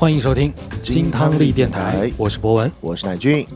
欢迎收听金汤力电台，我是博文，我是乃俊。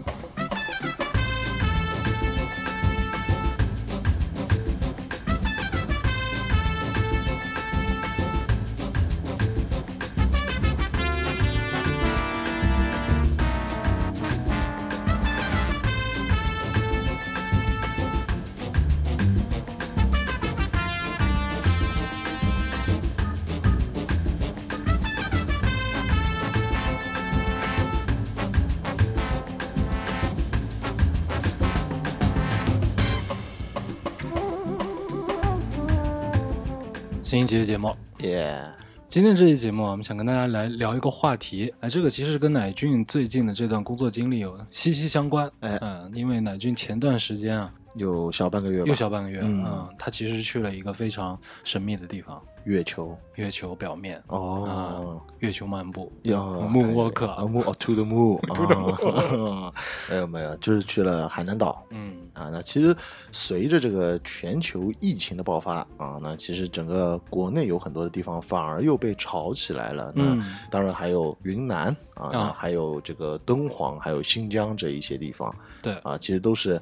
一期的节目，耶！今天这期节目，我们想跟大家来聊一个话题。哎，这个其实跟乃俊最近的这段工作经历有息息相关。哎，嗯，因为乃俊前段时间啊，有小半个月，又小半个月，嗯，他其实去了一个非常神秘的地方。月球，月球表面。哦，月球漫步，要 moonwalk，moon to the moon，to the moon，没有没有，就是去了海南岛，嗯。啊，那其实随着这个全球疫情的爆发啊，那其实整个国内有很多的地方反而又被炒起来了，嗯。当然还有云南啊，还有这个敦煌，还有新疆这一些地方，对。啊，其实都是。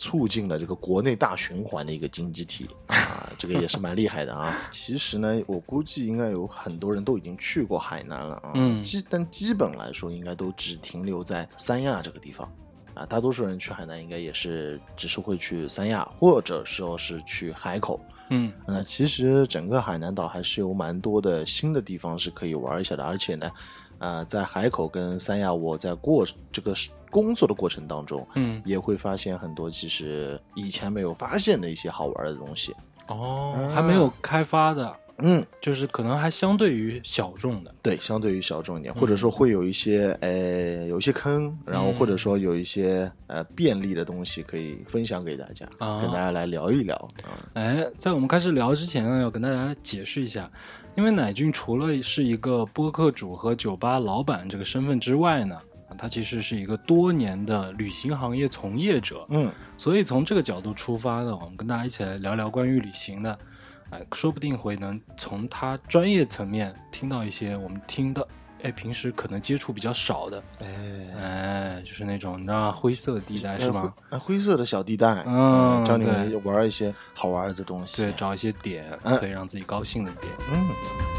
促进了这个国内大循环的一个经济体啊，这个也是蛮厉害的啊。其实呢，我估计应该有很多人都已经去过海南了啊。嗯，基但基本来说，应该都只停留在三亚这个地方啊。大多数人去海南，应该也是只是会去三亚，或者说是去海口。嗯，那其实整个海南岛还是有蛮多的新的地方是可以玩一下的，而且呢。呃，在海口跟三亚，我在过这个工作的过程当中，嗯，也会发现很多其实以前没有发现的一些好玩的东西。哦，还没有开发的，嗯，就是可能还相对于小众的，对，相对于小众一点，或者说会有一些，呃，有一些坑，然后或者说有一些呃便利的东西可以分享给大家，跟大家来聊一聊。哎，在我们开始聊之前呢，要跟大家解释一下。因为乃俊除了是一个播客主和酒吧老板这个身份之外呢，他其实是一个多年的旅行行业从业者。嗯，所以从这个角度出发呢，我们跟大家一起来聊聊关于旅行的，哎，说不定会能从他专业层面听到一些我们听到。哎，平时可能接触比较少的，哎哎，就是那种你知道灰色地带是吗？灰色的小地带，嗯，教你们玩一些好玩的东西，对，找一些点可以让自己高兴的点，嗯。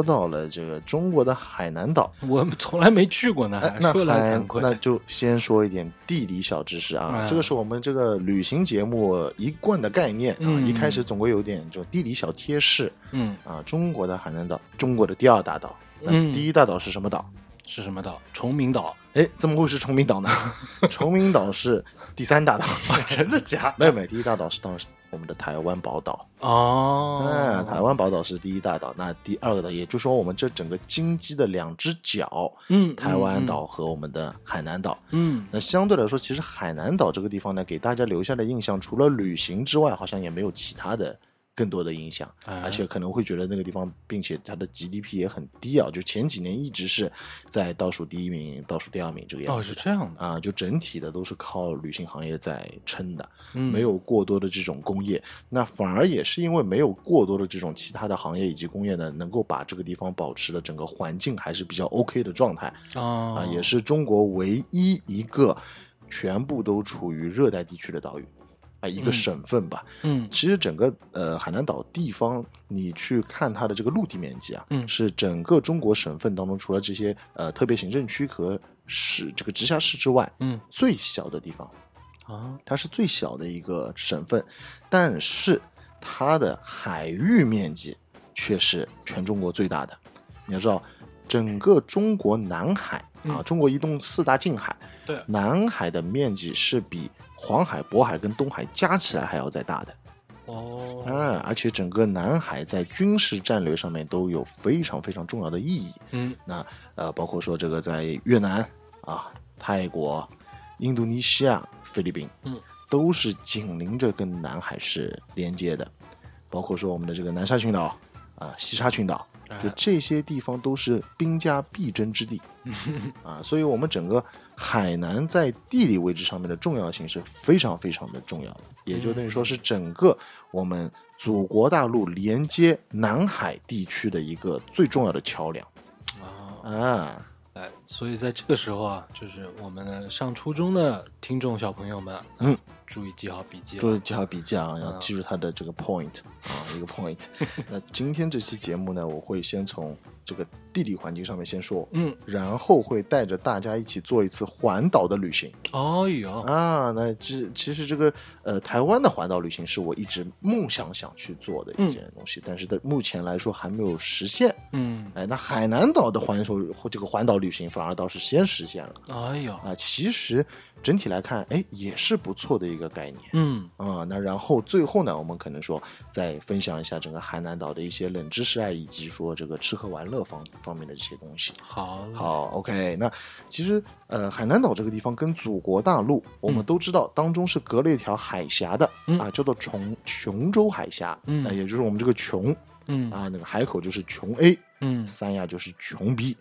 说到了这个中国的海南岛，我们从来没去过呢。那还那就先说一点地理小知识啊。这个是我们这个旅行节目一贯的概念啊。一开始总归有点这种地理小贴士。嗯啊，中国的海南岛，中国的第二大岛。那第一大岛是什么岛？是什么岛？崇明岛。哎，怎么会是崇明岛呢？崇明岛是第三大岛。真的假？没有没有，第一大岛是当时。我们的台湾宝岛。哦，哎，台湾宝岛是第一大岛，那第二个呢，也就是说我们这整个金鸡的两只脚，嗯，台湾岛和我们的海南岛，嗯，那相对来说，其实海南岛这个地方呢，给大家留下的印象，除了旅行之外，好像也没有其他的。更多的影响，而且可能会觉得那个地方，并且它的 GDP 也很低啊，就前几年一直是在倒数第一名、倒数第二名这个样子。哦，是这样的。啊，就整体的都是靠旅行行业在撑的，嗯，没有过多的这种工业，那反而也是因为没有过多的这种其他的行业以及工业呢，能够把这个地方保持的整个环境还是比较 OK 的状态。啊，也是中国唯一一个全部都处于热带地区的岛屿。啊，一个省份吧。嗯，其实整个呃海南岛地方，你去看它的这个陆地面积啊，嗯，是整个中国省份当中，除了这些呃特别行政区和市这个直辖市之外，嗯，最小的地方啊，它是最小的一个省份，但是它的海域面积却是全中国最大的。你要知道，整个中国南海啊，中国一共四大近海，对，南海的面积是比。黄海、渤海跟东海加起来还要再大的，哦，啊，而且整个南海在军事战略上面都有非常非常重要的意义。嗯。那呃，包括说这个在越南啊、泰国、印度尼西亚、菲律宾，嗯，都是紧邻着跟南海是连接的，包括说我们的这个南沙群岛啊、西沙群岛，就哎。这些地方都是兵家必争之地 啊，所以我们整个海南在地理位置上面的重要性是非常非常的重要的，也就等于说是整个我们祖国大陆连接南海地区的一个最重要的桥梁啊，啊。哎，所以在这个时候啊，就是我们上初中的听众小朋友们，啊嗯，注意记好笔记。注意记好笔记啊，要嗯记住它的这个 point 啊，一个 point。那今天这期节目呢，我会先从这个地理环境上面先说，嗯，然后会带着大家一起做一次环岛的旅行哦哟，啊。那这其实这个呃台湾的环岛旅行是我一直梦想想去做的一件东西，但是在目前来说还没有实现。嗯，哎，那海南岛的环球这个环岛旅行反而倒是先实现了。哎呦，啊。其实整体来看，哎，也是不错的一个概念。嗯，啊、那然后最后呢，我们可能说再分享一下整个海南岛的一些冷知识啊，以及说这个吃喝玩乐方方面的这些东西。好，，好，OK，那其实呃，海南岛这个地方跟祖国大陆，我们都知道当中是隔了一条海峡的、嗯。啊，叫做琼琼州海峡，嗯。呃也就是我们这个琼嗯。啊，那个海口就是琼 A，嗯，三亚就是穷逼。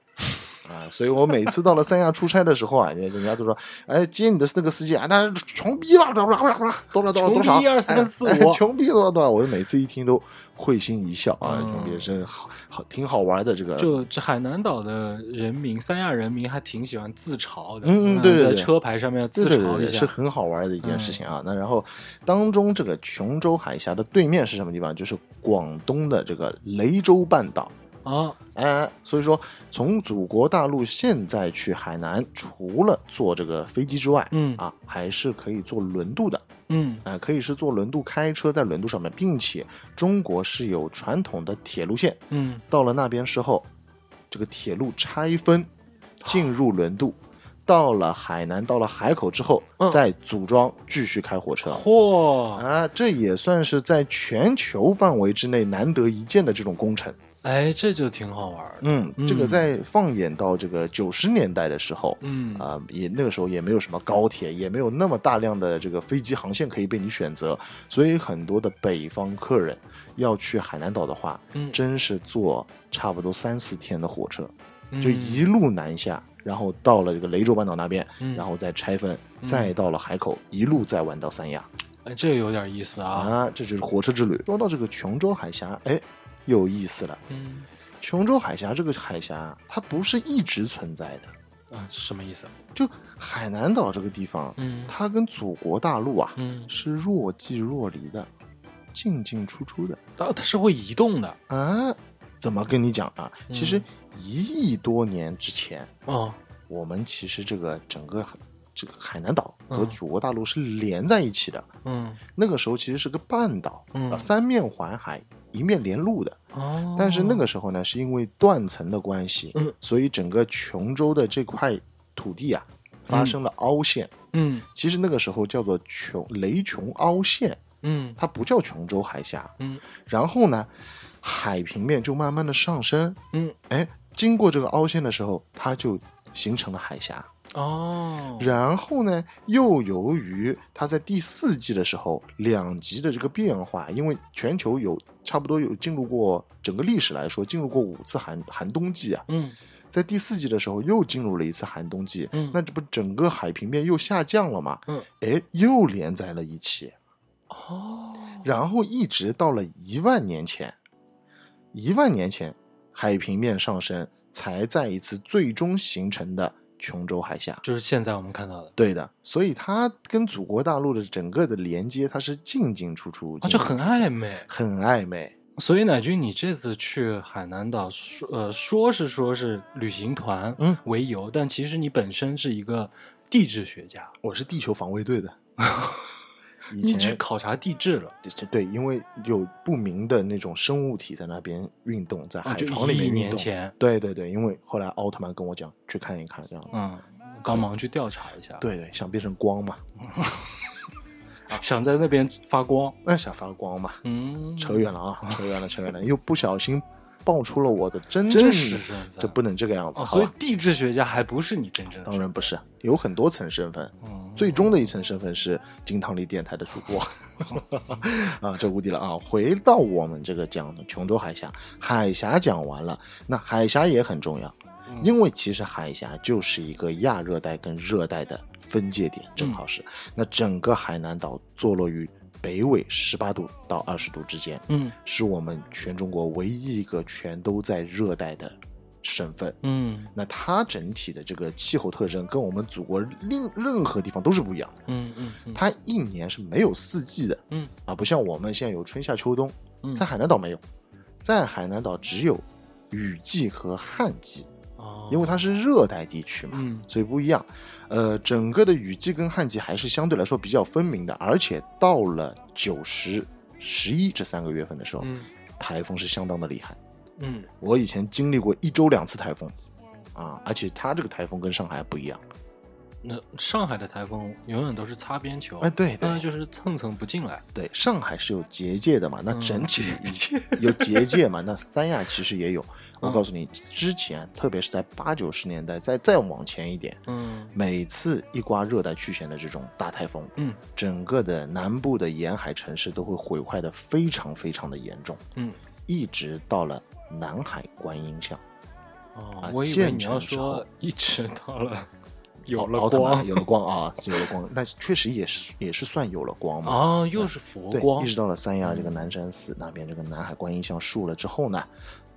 啊，所以我每次到了三亚出差的时候啊，人人家都说，哎，接你的那个司机啊，那是穷逼了，多少多少多少多少多少，穷逼1 2 3 4 5哎哎穷逼多少多少，我每次一听都会心一笑啊，嗯穷逼真好好挺好玩的这个，就这海南岛的人民，三亚人民还挺喜欢自嘲的，嗯对对对在车牌上面自嘲一下，对对对是很好玩的一件事情啊。那然后当中这个琼州海峡的对面是什么地方？就是广东的这个雷州半岛。啊，哎，所以说从祖国大陆现在去海南，除了坐这个飞机之外，嗯。啊，还是可以坐轮渡的，嗯。啊、可以是坐轮渡开车在轮渡上面，并且中国是有传统的铁路线，嗯，到了那边之后，这个铁路拆分进入轮渡，到了海南，到了海口之后，嗯。再组装继续开火车。嚯，啊，这也算是在全球范围之内难得一见的这种工程。哎，这就挺好玩的，嗯，这个在放眼到这个九十年代的时候，嗯。啊、也那个时候也没有什么高铁，也没有那么大量的这个飞机航线可以被你选择，所以很多的北方客人要去海南岛的话，嗯。真是坐差不多三四天的火车，嗯。就一路南下，然后到了这个雷州半岛那边，嗯。然后再拆分，再到了海口，一路再玩到三亚。哎，这有点意思啊，啊，这就是火车之旅。说到这个琼州海峡，哎，有意思了。嗯琼州海峡这个海峡，它不是一直存在的。啊，什么意思？就海南岛这个地方，嗯它跟祖国大陆啊，嗯，是若即若离的，进进出出的。啊，它是会移动的啊，怎么跟你讲啊？嗯其实一亿多年之前，啊，我们其实这个整个这个海南岛和嗯祖国大陆是连在一起的。嗯那个时候其实是个半岛，嗯啊，三面环海，一面连陆的。哦，但是那个时候呢，是因为断层的关系，嗯所以整个琼州的这块土地啊发生了凹陷。嗯其实那个时候叫做琼雷琼凹陷，嗯它不叫琼州海峡。嗯然后呢，海平面就慢慢的上升，嗯，哎，经过这个凹陷的时候，它就形成了海峡。哦，然后呢，又由于它在第四季的时候两极的这个变化，因为全球有差不多有进入过整个历史来说进入过五次寒寒冬季啊，嗯。在第四季的时候又进入了一次寒冬季，嗯。那这不整个海平面又下降了吗？嗯，哎，又连在了一起，哦，然后一直到了一万年前，一万年前海平面上升，才再一次最终形成的琼州海峡。就是现在我们看到的，对的，所以它跟祖国大陆的整个的连接，它是进进出出，啊，就很暧昧。很暧昧。所以乃军，你这次去海南岛，说呃说是说是旅行团嗯为由，但其实你本身是一个地质学家，我是地球防卫队的，以你去考察地质了，对，因为有不明的那种生物体在那边运动，在海床里面运动。年前，对对对，因为后来奥特曼跟我讲去看一看，这样子。嗯，刚忙去调查一下。，对对，想变成光嘛。想在那边发光，那想发光嘛？嗯，扯远了啊，扯远了，扯远了，又不小心爆出了我的真真正实身份。这不能这个样子，哦，所以地质学家还不是你真正的当然不是，有很多层身份，嗯最终的一层身份是金汤力电台的主播。啊，这无敌了啊！回到我们这个讲的琼州海峡，海峡讲完了，那海峡也很重要，因为其实海峡就是一个亚热带跟热带的分界点，正好是。那整个海南岛坐落于北纬十八度到二十度之间，嗯。是我们全中国唯一一个全都在热带的省份。嗯。那它整体的这个气候特征跟我们祖国另任何地方都是不一样的。嗯嗯嗯。它一年是没有四季的，嗯。啊，不像我们现在有春夏秋冬，嗯。在海南岛没有，在海南岛只有雨季和旱季，哦，因为它是热带地区嘛，嗯所以不一样。呃，整个的雨季跟旱季还是相对来说比较分明的，而且到了九十、十一这三个月份的时候，嗯台风是相当的厉害。嗯我以前经历过一周两次台风，啊，而且它这个台风跟上海不一样。那上海的台风永远都是擦边球，哎，对对那就是蹭蹭不进来。对，上海是有结界的嘛，那嗯整体有结界嘛，那三亚其实也有。我告诉你，之前特别是在八九十年代，再再往前一点，嗯每次一刮热带气旋的这种大台风，嗯整个的南部的沿海城市都会毁坏的非常非常的严重，嗯，一直到了南海观音巷，啊，哦我以为你要说一直到了有了光。有了光啊，有了光，那确实也是也是算有了光嘛。啊，又是佛对，光一直到了三亚这个南山寺那边，这个南海观音像竖了之后呢，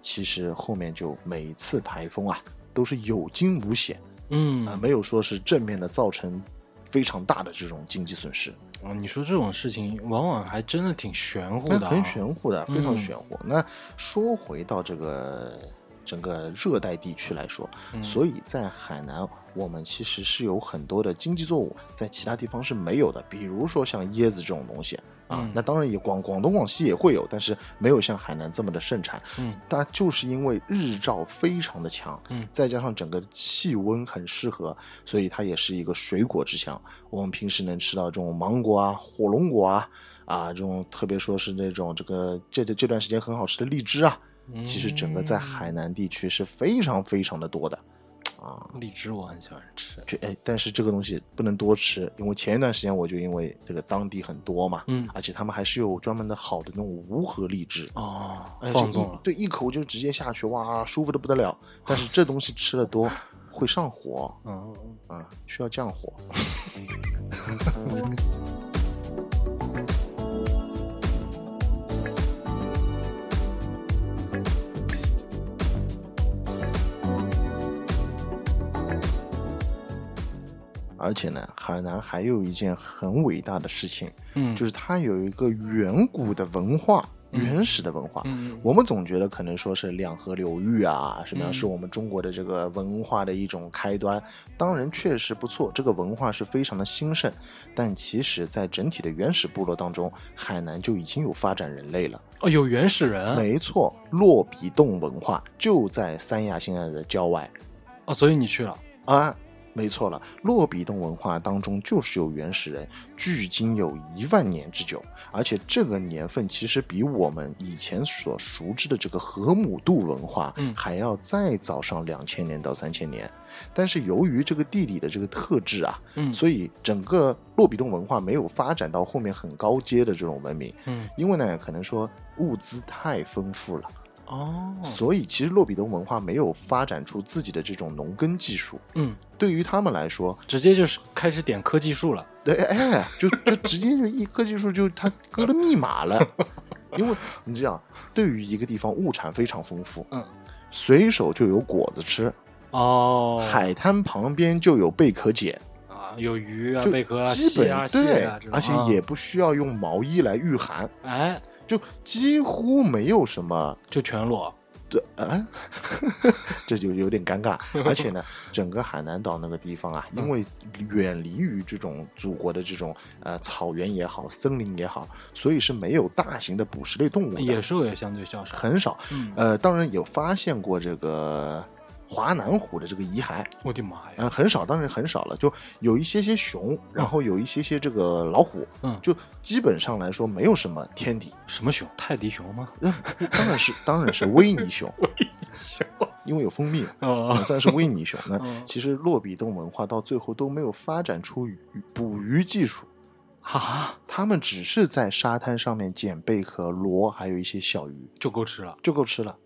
其实后面就每次台风啊都是有惊无险嗯。啊、嗯没有说是正面的造成非常大的这种经济损失，啊，你说这种事情往往还真的挺玄乎的、啊，很玄乎的，非常嗯玄乎。那说回到这个整个热带地区来说，嗯所以在海南，我们其实是有很多的经济作物在其他地方是没有的，比如说像椰子这种东西啊，嗯那当然也广广东广西也会有，但是没有像海南这么的盛产。嗯但就是因为日照非常的强，嗯再加上整个气温很适合，所以它也是一个水果之乡。我们平时能吃到这种芒果啊、火龙果啊啊，这种特别说是那种这个这这段时间很好吃的荔枝啊，其实整个在海南地区是非常非常的多的啊。荔枝我很喜欢吃，就哎，但是这个东西不能多吃，因为前一段时间我就因为这个当地很多嘛，嗯而且他们还是有专门的好的那种无核荔枝，哦，哎，放纵了，这一对，一口就直接下去，哇，舒服的不得了。但是这东西吃的多会上火嗯，啊，需要降火。而且呢，海南还有一件很伟大的事情，嗯，就是它有一个远古的文化，原始的文化。嗯我们总觉得可能说是两河流域啊，什么样嗯是我们中国的这个文化的一种开端。当然确实不错，这个文化是非常的兴盛。但其实，在整体的原始部落当中，海南就已经有发展人类了。哦，有原始人，没错，洛比洞文化就在三亚现在的郊外哦，所以你去了，啊。没错了，洛比洞文化当中就是有原始人，距今有一万年之久，而且这个年份其实比我们以前所熟知的这个河姆渡文化，嗯还要再早上两千年到三千年。但是由于这个地理的这个特质啊，嗯所以整个洛比洞文化没有发展到后面很高阶的这种文明，嗯，因为呢，可能说物资太丰富了。哦，所以其实洛比东文化没有发展出自己的这种农耕技术，嗯，对于他们来说，直接就是开始点科技树了，对，哎，就就直接就一科技树就他割了密码了，因为你这样，对于一个地方物产非常丰富，嗯，随手就有果子吃，哦，海滩旁边就有贝壳捡，啊，有鱼啊、贝壳啊、基本对而且啊。也不需要用毛衣来御寒，哎，就几乎没有什么就全裸，对，啊，这就有点尴尬。而且呢，整个海南岛那个地方啊，因为远离于这种祖国的这种呃草原也好，森林也好，所以是没有大型的捕食类动物的，野兽也相对较少，很少。嗯呃，当然有发现过这个华南虎的这个遗骸。我的妈呀！嗯，很少，当然很少了，就有一些些熊，然后有一些些这个老虎，嗯就基本上来说没有什么天敌。什么熊？泰迪熊吗？嗯，当然是 当然是威尼熊，因为有蜂蜜算是威尼熊。那嗯 其实洛比洞文化到最后都没有发展出鱼捕鱼技术，哈，他们只是在沙滩上面捡贝壳、螺，还有一些小鱼，就够吃了。就够吃了。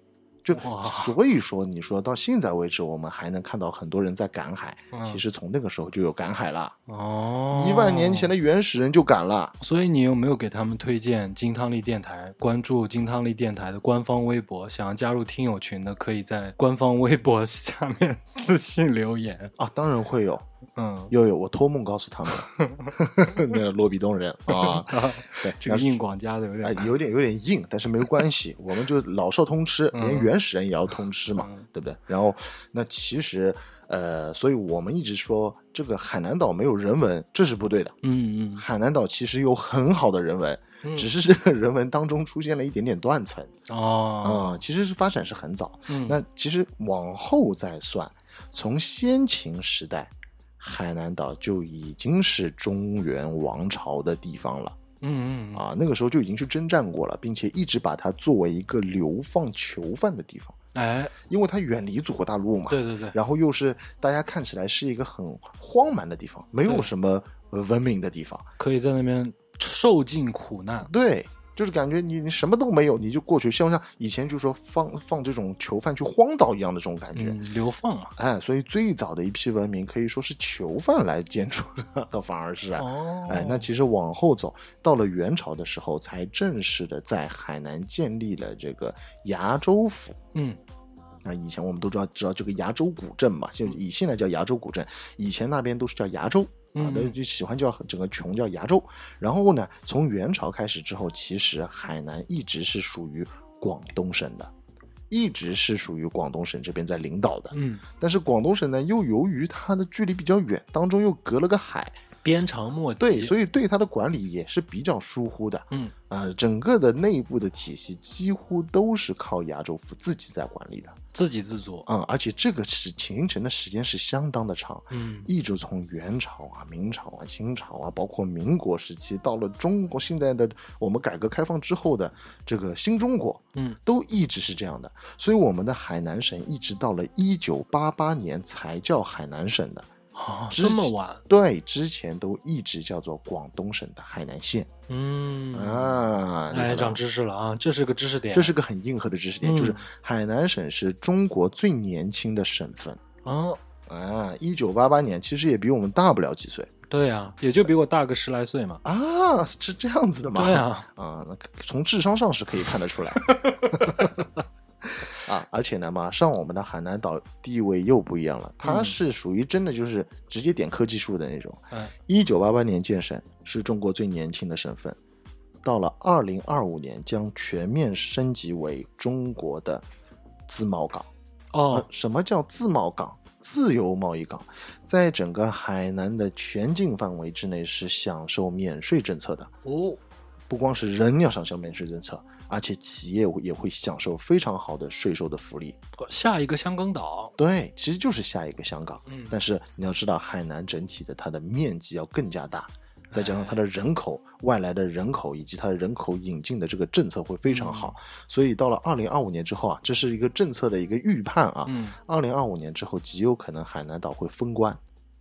就所以说，你说到现在为止，我们还能看到很多人在赶海。嗯其实从那个时候就有赶海了，哦，一万年前的原始人就赶了。所以你有没有给他们推荐金汤力电台？关注金汤力电台的官方微博，想要加入听友群的，可以在官方微博下面 私信留言。啊，当然会有，嗯，又有，我托梦告诉他们，那个洛比东人 啊，对，这个硬广加的有哎点，有点有点硬，但是没有关系，我们就老少通吃，嗯。连原始人也要通吃嘛，嗯。对不对？然后那其实呃，所以我们一直说这个海南岛没有人文，这是不对的。嗯嗯。海南岛其实有很好的人文，嗯，只是这个人文当中出现了一点点断层。啊、哦，其实是发展是很早。嗯。那其实往后再算，从先秦时代，海南岛就已经是中原王朝的地方了。嗯嗯啊，那个时候就已经去征战过了，并且一直把它作为一个流放囚犯的地方，哎，因为它远离祖国大陆嘛。对对对，然后又是大家看起来是一个很荒蛮的地方，没有什么呃文明的地方。可以在那边受尽苦难。对，就是感觉你你什么都没有，你就过去，像像以前就说放放这种囚犯去荒岛一样的这种感觉。嗯，流放嘛。哎，所以最早的一批文明可以说是囚犯来建筑的，倒 反而是啊。哦，哎，那其实往后走，到了元朝的时候，才正式的在海南建立了这个崖州府。嗯那以前我们都知道知道这个崖州古镇嘛，就以现在叫崖州古镇，以前那边都是叫崖州。啊嗯，那就喜欢叫整个琼叫崖州。然后呢，从元朝开始之后，其实海南一直是属于广东省的，一直是属于广东省这边在领导的。嗯，但是广东省呢，又由于它的距离比较远，当中又隔了个海，鞭长莫及。对，所以对它的管理也是比较疏忽的。嗯啊、整个的内部的体系几乎都是靠亚洲府自己在管理的。自给自足。嗯、而且这个是形成的时间是相当的长。嗯一直从元朝啊、明朝啊、清朝啊，包括民国时期，到了中国现在的我们改革开放之后的这个新中国，嗯，都一直是这样的。所以我们的海南省一直到了一九八八年才叫海南省的，啊，之这么晚。对，之前都一直叫做广东省的海南县嗯，啊。你哎，长知识了啊，这是个知识点。这是个很硬核的知识点，嗯就是海南省是中国最年轻的省份啊，啊，一九八八年，其实也比我们大不了几岁对呀，也就比我大个十来岁嘛。啊，是这样子的吗？对啊，啊，那从智商上是可以看得出来。啊，而且呢，马上我们的海南岛地位又不一样了，它嗯是属于真的就是直接点科技树的那种。嗯，一九八八年建省，是中国最年轻的省份，到了二零二五年将全面升级为中国的自贸港。哦呃，什么叫自贸港？自由贸易港，在整个海南的全境范围之内是享受免税政策的。哦，不光是人要享受免税政策，而且企业也会享受非常好的税收的福利。下一个香港岛。对，其实就是下一个香港。嗯但是你要知道，海南整体的它的面积要更加大，再加上它的人口、外来的人口以及它的人口引进的这个政策会非常好，所以到了二零二五年之后啊，这是一个政策的一个预判啊。嗯二零二五年之后，极有可能海南岛会封关。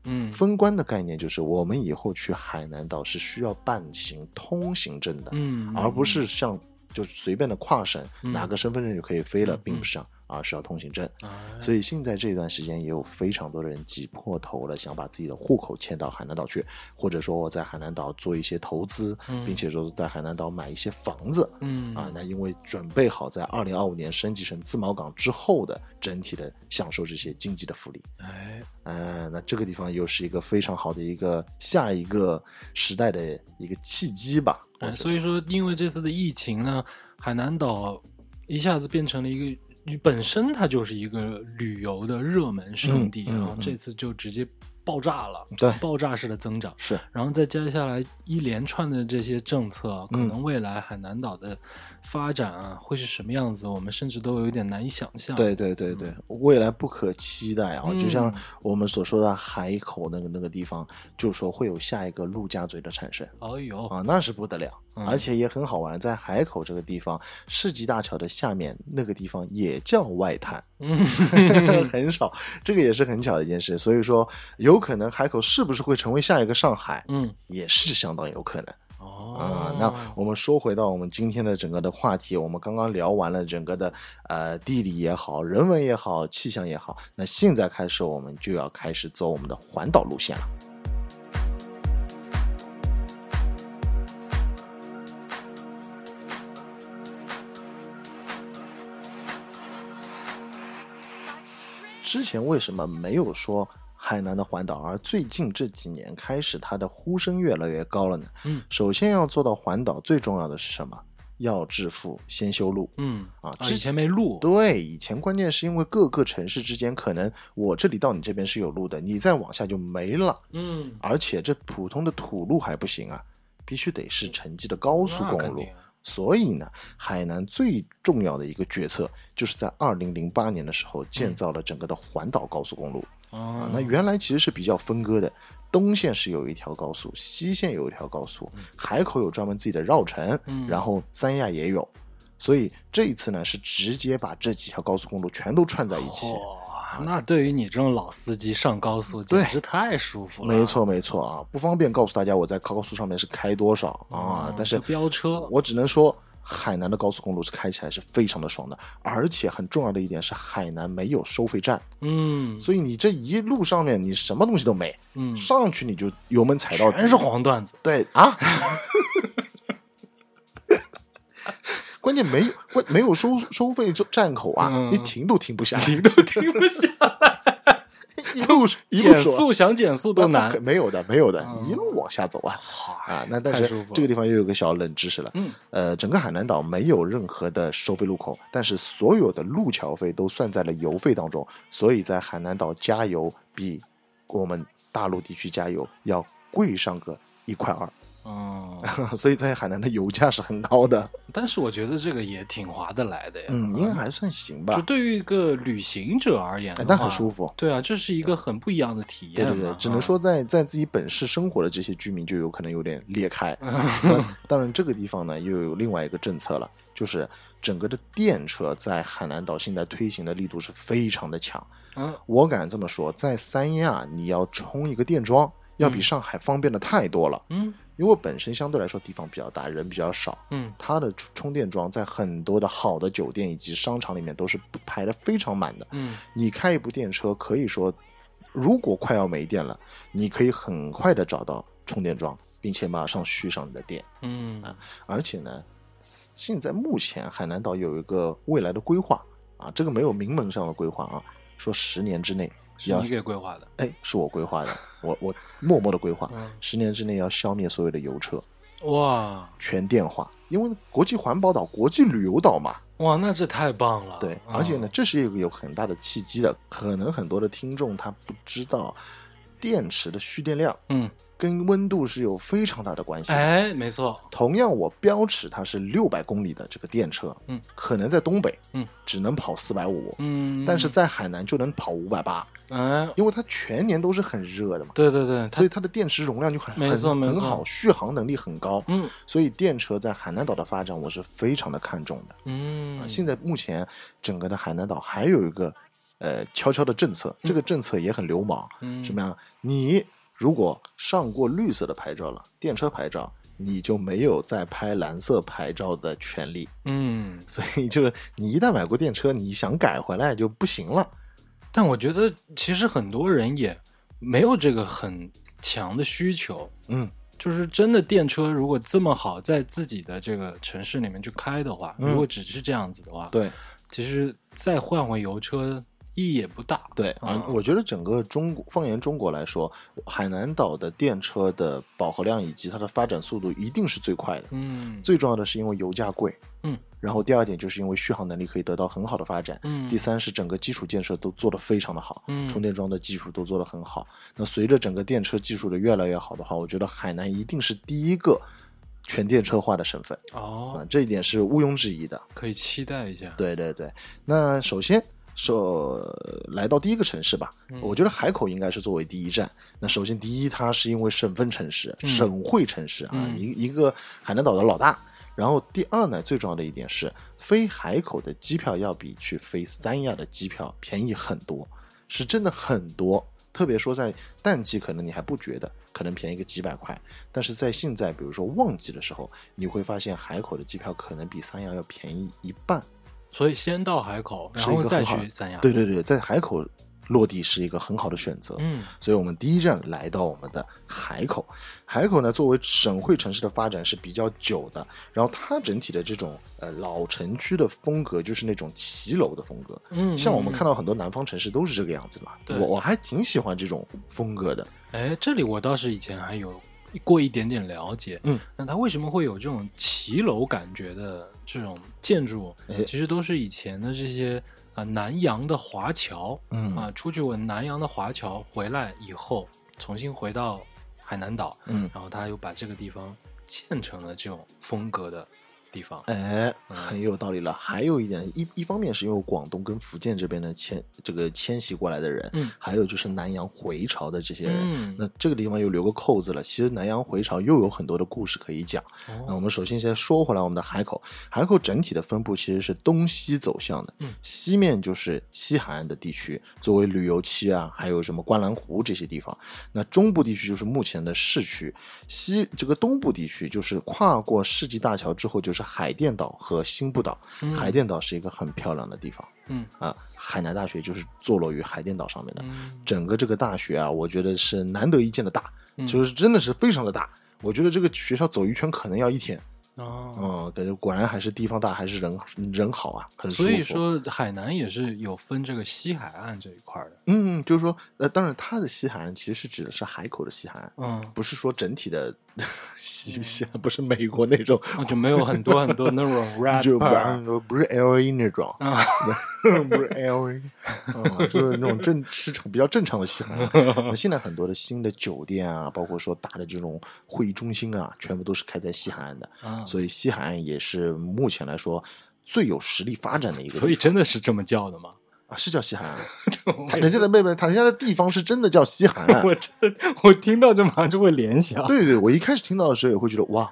嗯封关的概念就是，我们以后去海南岛是需要办行通行证的。嗯，而不是像就是随便的跨省、嗯。拿个身份证就可以飞了，嗯并不是这样，而是要通行证。哎所以现在这段时间也有非常多的人挤破头了，想把自己的户口迁到海南岛去，或者说我在海南岛做一些投资，嗯。并且说在海南岛买一些房子。嗯。啊，那因为准备好在二零二五年升级成自贸港之后的整体的享受这些经济的福利，哎，呃，那这个地方又是一个非常好的一个下一个时代的一个契机吧。所以说，因为这次的疫情呢，海南岛一下子变成了一个本身它就是一个旅游的热门胜地，嗯嗯然后嗯。这次就直接爆炸了，对，爆炸式的增长是。然后再接下来一连串的这些政策，可能未来海南岛的发展啊会是什么样子，我们甚至都有点难以想象。对对对对，未来不可期待啊！就像我们所说的海口那个那个地方，就说会有下一个陆家嘴的产生。哎呦啊，那是不得了，而且也很好玩，在海口这个地方，世纪大桥的下面那个地方也叫外滩，嗯 很少，这个也是很巧的一件事。所以说，有可能海口是不是会成为下一个上海？嗯，也是相当有可能。啊，那我们说回到我们今天的整个的话题，我们刚刚聊完了整个的呃地理也好，人文也好，气象也好，那现在开始我们就要开始走我们的环岛路线了。之前为什么没有说海南的环岛，而最近这几年开始，它的呼声越来越高了呢？嗯，首先要做到环岛，最重要的是什么？要致富，先修路。嗯啊，之前没路。对，以前关键是因为各个城市之间可能我这里到你这边是有路的，你再往下就没了。嗯，而且这普通的土路还不行啊，必须得是城际的高速公路。所以呢，海南最重要的一个决策，就是在二零零八年的时候建造了整个的环岛高速公路。啊，那原来其实是比较分割的，东线是有一条高速，西线有一条高速，海口有专门自己的绕城，然后三亚也有。所以这一次呢，是直接把这几条高速公路全都串在一起。哇那对于你这种老司机上高速简直太舒服了。没错没错啊，不方便告诉大家我在高速上面是开多少啊，但是飙车，我只能说海南的高速公路是开起来是非常的爽的，而且很重要的一点是海南没有收费站，嗯，所以你这一路上面你什么东西都没，嗯，上去你就油门踩到底全是黄段子，对啊。关键没有关没有收收费站口啊，你停都停不下，停都停不下来，一路一路减速想减速都难，没有的没有的，一路往下走啊啊！那但是这个地方又有个小冷知识了，嗯，呃，整个海南岛没有任何的收费路口，但是所有的路桥费都算在了油费当中，所以在海南岛加油比我们大陆地区加油要贵上个一块二。哦，所以在海南的油价是很高的，但是我觉得这个也挺划得来的呀。嗯，应该还算行吧。就对于一个旅行者而言，那很舒服。对啊，这是一个很不一样的体验。对对对，只能说在在自己本市生活的这些居民就有可能有点裂开。当然，这个地方呢又有另外一个政策了，就是整个的电车在海南岛现在推行的力度是非常的强。嗯，我敢这么说，在三亚你要充一个电桩，要比上海方便的太多了。嗯。因为本身相对来说地方比较大，人比较少，嗯，它的充电桩在很多的好的酒店以及商场里面都是排的非常满的，嗯，你开一部电车，可以说，如果快要没电了，你可以很快的找到充电桩，并且马上续上你的电，嗯啊，而且呢，现在目前海南岛有一个未来的规划啊，这个没有明门上的规划啊，说十年之内。是你给规划的？哎，是我规划的，我我默默的规划，十年之内要消灭所有的油车，哇，全电化，因为国际环保岛、国际旅游岛嘛，哇，那这太棒了。对，而且呢，这是一个有很大的契机的，可能很多的听众他不知道，电池的蓄电量，嗯。跟温度是有非常大的关系。哎，没错。同样，我标尺它是六百公里的这个电车，嗯，可能在东北，嗯，只能跑四百五，嗯，但是在海南就能跑五百八，嗯，因为它全年都是很热的嘛。对对对，所以它的电池容量就很没错很好，续航能力很高。嗯，所以电车在海南岛的发展，我是非常的看重的。嗯，现在目前整个的海南岛还有一个呃悄悄的政策，这个政策也很流氓。嗯，什么样？你。如果上过绿色的牌照了，电车牌照，你就没有再拍蓝色牌照的权利。嗯，所以就是你一旦买过电车，你想改回来就不行了。但我觉得其实很多人也没有这个很强的需求。嗯，就是真的电车如果这么好，在自己的这个城市里面去开的话，如果只是这样子的话，对，其实再换回油车。意义也不大，对啊，我觉得整个中国放眼中国来说，海南岛的电车的饱和量以及它的发展速度一定是最快的。嗯，最重要的是因为油价贵，嗯，然后第二点就是因为续航能力可以得到很好的发展。嗯第三是整个基础建设都做得非常的好，嗯充电桩的技术都做得很好。那随着整个电车技术的越来越好的话，我觉得海南一定是第一个全电车化的省份哦啊，，这一点是毋庸置疑的。可以期待一下。对对对，那首先说来到第一个城市吧，我觉得海口应该是作为第一站。那首先第一，它是因为省份城市、省会城市啊，嗯一一个海南岛的老大。然后第二呢，最重要的一点是，飞海口的机票要比去飞三亚的机票便宜很多，是真的很多。特别说在淡季，可能你还不觉得，可能便宜个几百块，但是在现在，比如说旺季的时候，你会发现海口的机票可能比三亚要便宜一半。所以先到海口，然后再去三亚。对对对，在海口落地是一个很好的选择。嗯所以我们第一站来到我们的海口。海口呢，作为省会城市的发展是比较久的，然后它整体的这种呃老城区的风格就是那种骑楼的风格。嗯，像我们嗯看到很多南方城市都是这个样子嘛，对我我还挺喜欢这种风格的。哎，这里我倒是以前还有过一点点了解。嗯，那它为什么会有这种骑楼感觉的这种建筑？哎其实都是以前的这些啊、南洋的华侨，嗯啊、出去玩南洋的华侨回来以后，重新回到海南岛，嗯，然后他又把这个地方建成了这种风格的地方。哎，嗯很有道理了。还有一点，一一方面是因为广东跟福建这边的迁这个迁徙过来的人，嗯还有就是南洋回潮的这些人，嗯那这个地方又留个扣子了。其实南洋回潮又有很多的故事可以讲。那哦，我们首先先说回来，我们的海口，海口整体的分布其实是东西走向的。嗯西面就是西海岸的地区，作为旅游区啊，还有什么观澜湖这些地方。那中部地区就是目前的市区，西这个东部地区就是跨过世纪大桥之后就是海淀岛和新部岛。海淀岛是一个很漂亮的地方。嗯啊，海南大学就是坐落于海淀岛上面的。嗯整个这个大学啊，我觉得是难得一见的大，嗯就是真的是非常的大。我觉得这个学校走一圈可能要一天，哦，嗯，感觉果然还是地方大，还是人人好啊，很舒服。所以，说海南也是有分这个西海岸这一块的。嗯，就是说，呃，当然，它的西海岸其实是指的是海口的西海岸，嗯，不是说整体的 西西岸，不是美国那种，哦就没有很多很多那种 就不 rapper 不是 L A 那种，啊，不是 L A，嗯，就是那种正市场比较正常的西海岸。现在很多的新的酒店啊，包括说大的这种会议中心啊，全部都是开在西海岸的，啊所以西海岸也是目前来说最有实力发展的一个。所以真的是这么叫的吗？啊，是叫西海岸。他人家的妹妹，他人家的地方是真的叫西海岸。我真的，我听到这马上就会联想，对对，我一开始听到的时候也会觉得哇，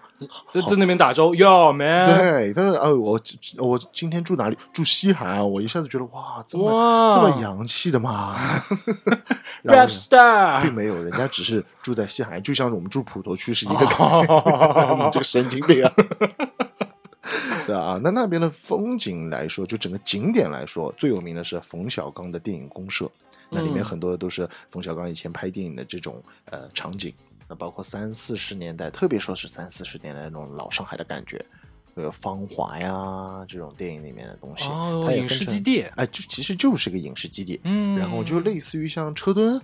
就在那边打招呼，Yo man，对，但是啊，我我今天住哪里？住西海岸，我一下子觉得哇，这么这么洋气的吗？rap star，并没有，人家只是住在西海岸，就像我们住普陀区是一个感觉。哦你这个神经病啊！对啊，那那边的风景来说，就整个景点来说，最有名的是冯小刚的电影公社，那里面嗯。很多都是冯小刚以前拍电影的这种呃场景，那包括三四十年代，特别说是三四十年代那种老上海的感觉，呃，芳华呀这种电影里面的东西，哦影视基地。哎，就其实就是个影视基地，嗯。然后就类似于像车墩，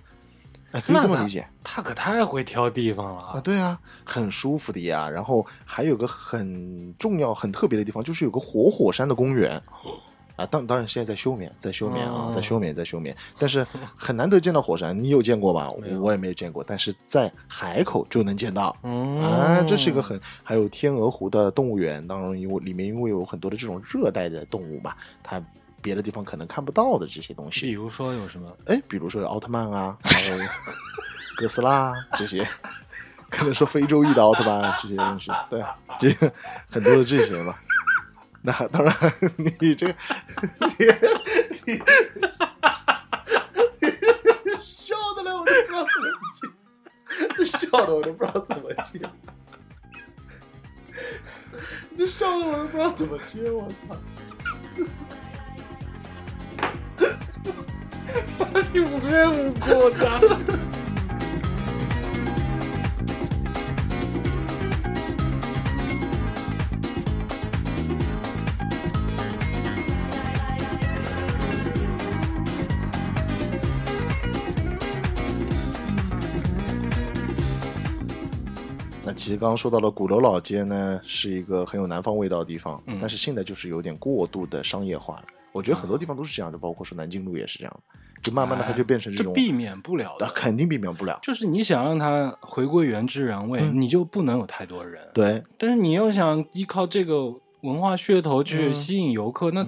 哎，可以这么理解。他可太会挑地方了啊，啊！对啊，很舒服的呀。然后还有个很重要、很特别的地方，就是有个活火山的公园。啊，当当然现在在休眠，在休眠啊，哦在休眠，在休眠。但是很难得见到火山，你有见过吗？没有我也没有见过，但是在海口就能见到。嗯啊，这是一个很还有天鹅湖的动物园，当然因为里面因为有很多的这种热带的动物嘛，它别的地方可能看不到的这些东西。比如说有什么？哎，比如说有奥特曼啊，还有哥斯拉这些，可能说非洲裔的奥特曼啊这些东西，对，这个很多的这些嘛。那当然，你这个 你你你笑的了，我都不知道怎么接，笑的我都不知道怎么接，你这笑的我都不知道怎么接，我操！你无缘无故的。那其实刚刚说到了鼓楼老街呢，是一个很有南方味道的地方，但是现在就是有点过度的商业化了。我觉得很多地方都是这样的，包括说南京路也是这样的，就慢慢的它就变成这种避免不了的，肯定避免不了。就是你想让它回归原汁原味，你就不能有太多人。对，但是你要想依靠这个。文化噱头去吸引游客，那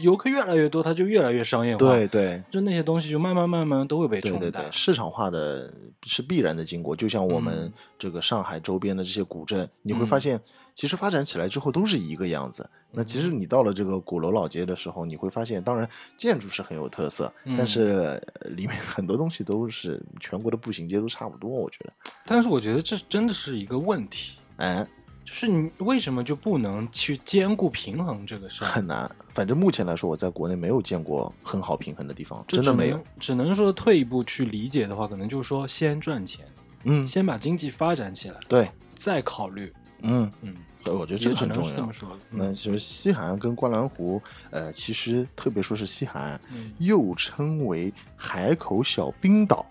游客越来越多，它就越来越商业化。对对，就那些东西就慢慢慢慢都会被冲淡。市场化的是必然的经过，就像我们这个上海周边的这些古镇，你会发现，其实发展起来之后都是一个样子。那其实你到了这个鼓楼老街的时候，你会发现，当然建筑是很有特色，但是里面很多东西都是全国的步行街都差不多，我觉得。但是我觉得这真的是一个问题，哎。就是你为什么就不能去兼顾平衡这个事儿？很难，反正目前来说，我在国内没有见过很好平衡的地方，真的没有。只能说退一步去理解的话，可能就是说先赚钱，嗯，先把经济发展起来，对，再考虑，嗯嗯。所以我觉得这个很重要。那其实西海岸跟观澜湖，呃，其实特别说是西海岸，又称为海口小冰岛。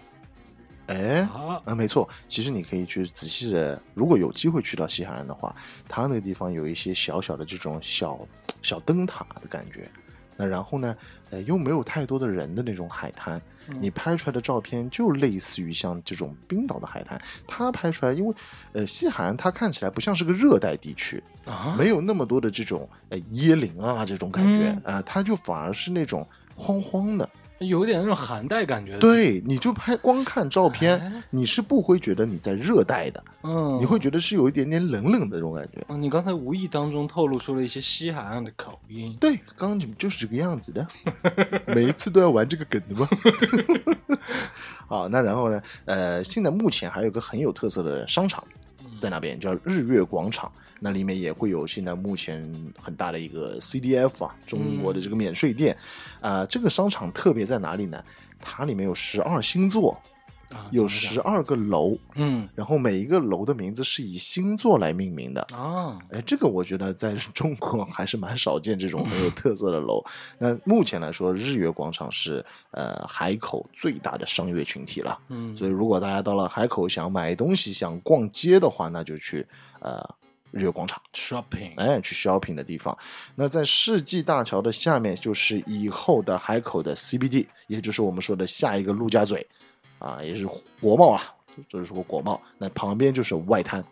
哎，啊，没错，其实你可以去仔细的，如果有机会去到西海岸的话，它那个地方有一些小小的这种小小灯塔的感觉，那然后呢，呃，又没有太多的人的那种海滩，你拍出来的照片就类似于像这种冰岛的海滩，它拍出来，因为呃，西海岸它看起来不像是个热带地区啊，没有那么多的这种呃椰林啊这种感觉啊，它就反而是那种荒荒的。有点那种寒带感觉，对，你就拍光看照片，你是不会觉得你在热带的，嗯，你会觉得是有一点点冷冷的那种感觉。嗯，你刚才无意当中透露出了一些西海岸的口音，对，刚刚你们就是这个样子的，每一次都要玩这个梗的吗？好，那然后呢？呃，现在目前还有个很有特色的商场在那边，叫日月广场。那里面也会有现在目前很大的一个 CDF 啊，中国的这个免税店，啊，这个商场特别在哪里呢？它里面有十二星座，有十二个楼，嗯，然后每一个楼的名字是以星座来命名的。啊，哎，这个我觉得在中国还是蛮少见这种很有特色的楼。那目前来说，日月广场是呃海口最大的商业群体了，嗯，所以如果大家到了海口想买东西、想逛街的话，那就去呃。日月广场。Shopping，哎，去 shopping 的地方。那在世纪大桥的下面，就是以后的海口的 CBD，也就是我们说的下一个陆家嘴，啊，也是国贸啊，就是说国贸。那旁边就是外滩，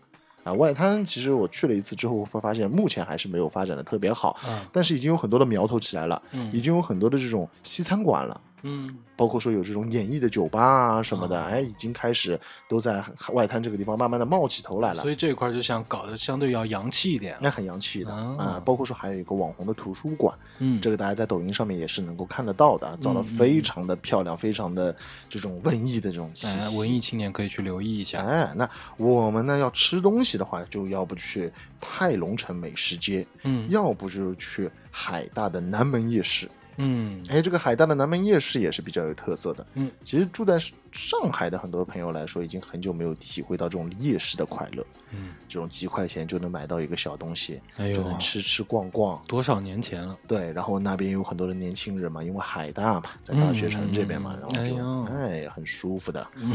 啊，外滩其实我去了一次之后，会发现目前还是没有发展的特别好，嗯但是已经有很多的苗头起来了，嗯已经有很多的这种西餐馆了。嗯，包括说有这种演艺的酒吧啊什么的，哎，已经开始都在外滩这个地方慢慢的冒起头来了。所以这一块就想搞得相对要洋气一点，那很洋气的啊。包括说还有一个网红的图书馆，嗯，这个大家在抖音上面也是能够看得到的，造的非常的漂亮，非常的这种文艺的这种气息。文艺青年可以去留意一下。哎，那我们呢要吃东西的话，就要不去泰隆城美食街，嗯，要不就是去海大的南门夜市。嗯，哎，这个海大的南门夜市也是比较有特色的。嗯，其实住在上海的很多朋友来说，已经很久没有体会到这种夜市的快乐。嗯，这种几块钱就能买到一个小东西，哎就能吃吃逛逛。多少年前了？对，然后那边有很多的年轻人嘛，因为海大嘛，在大学城这边嘛，然后就哎，很舒服的。真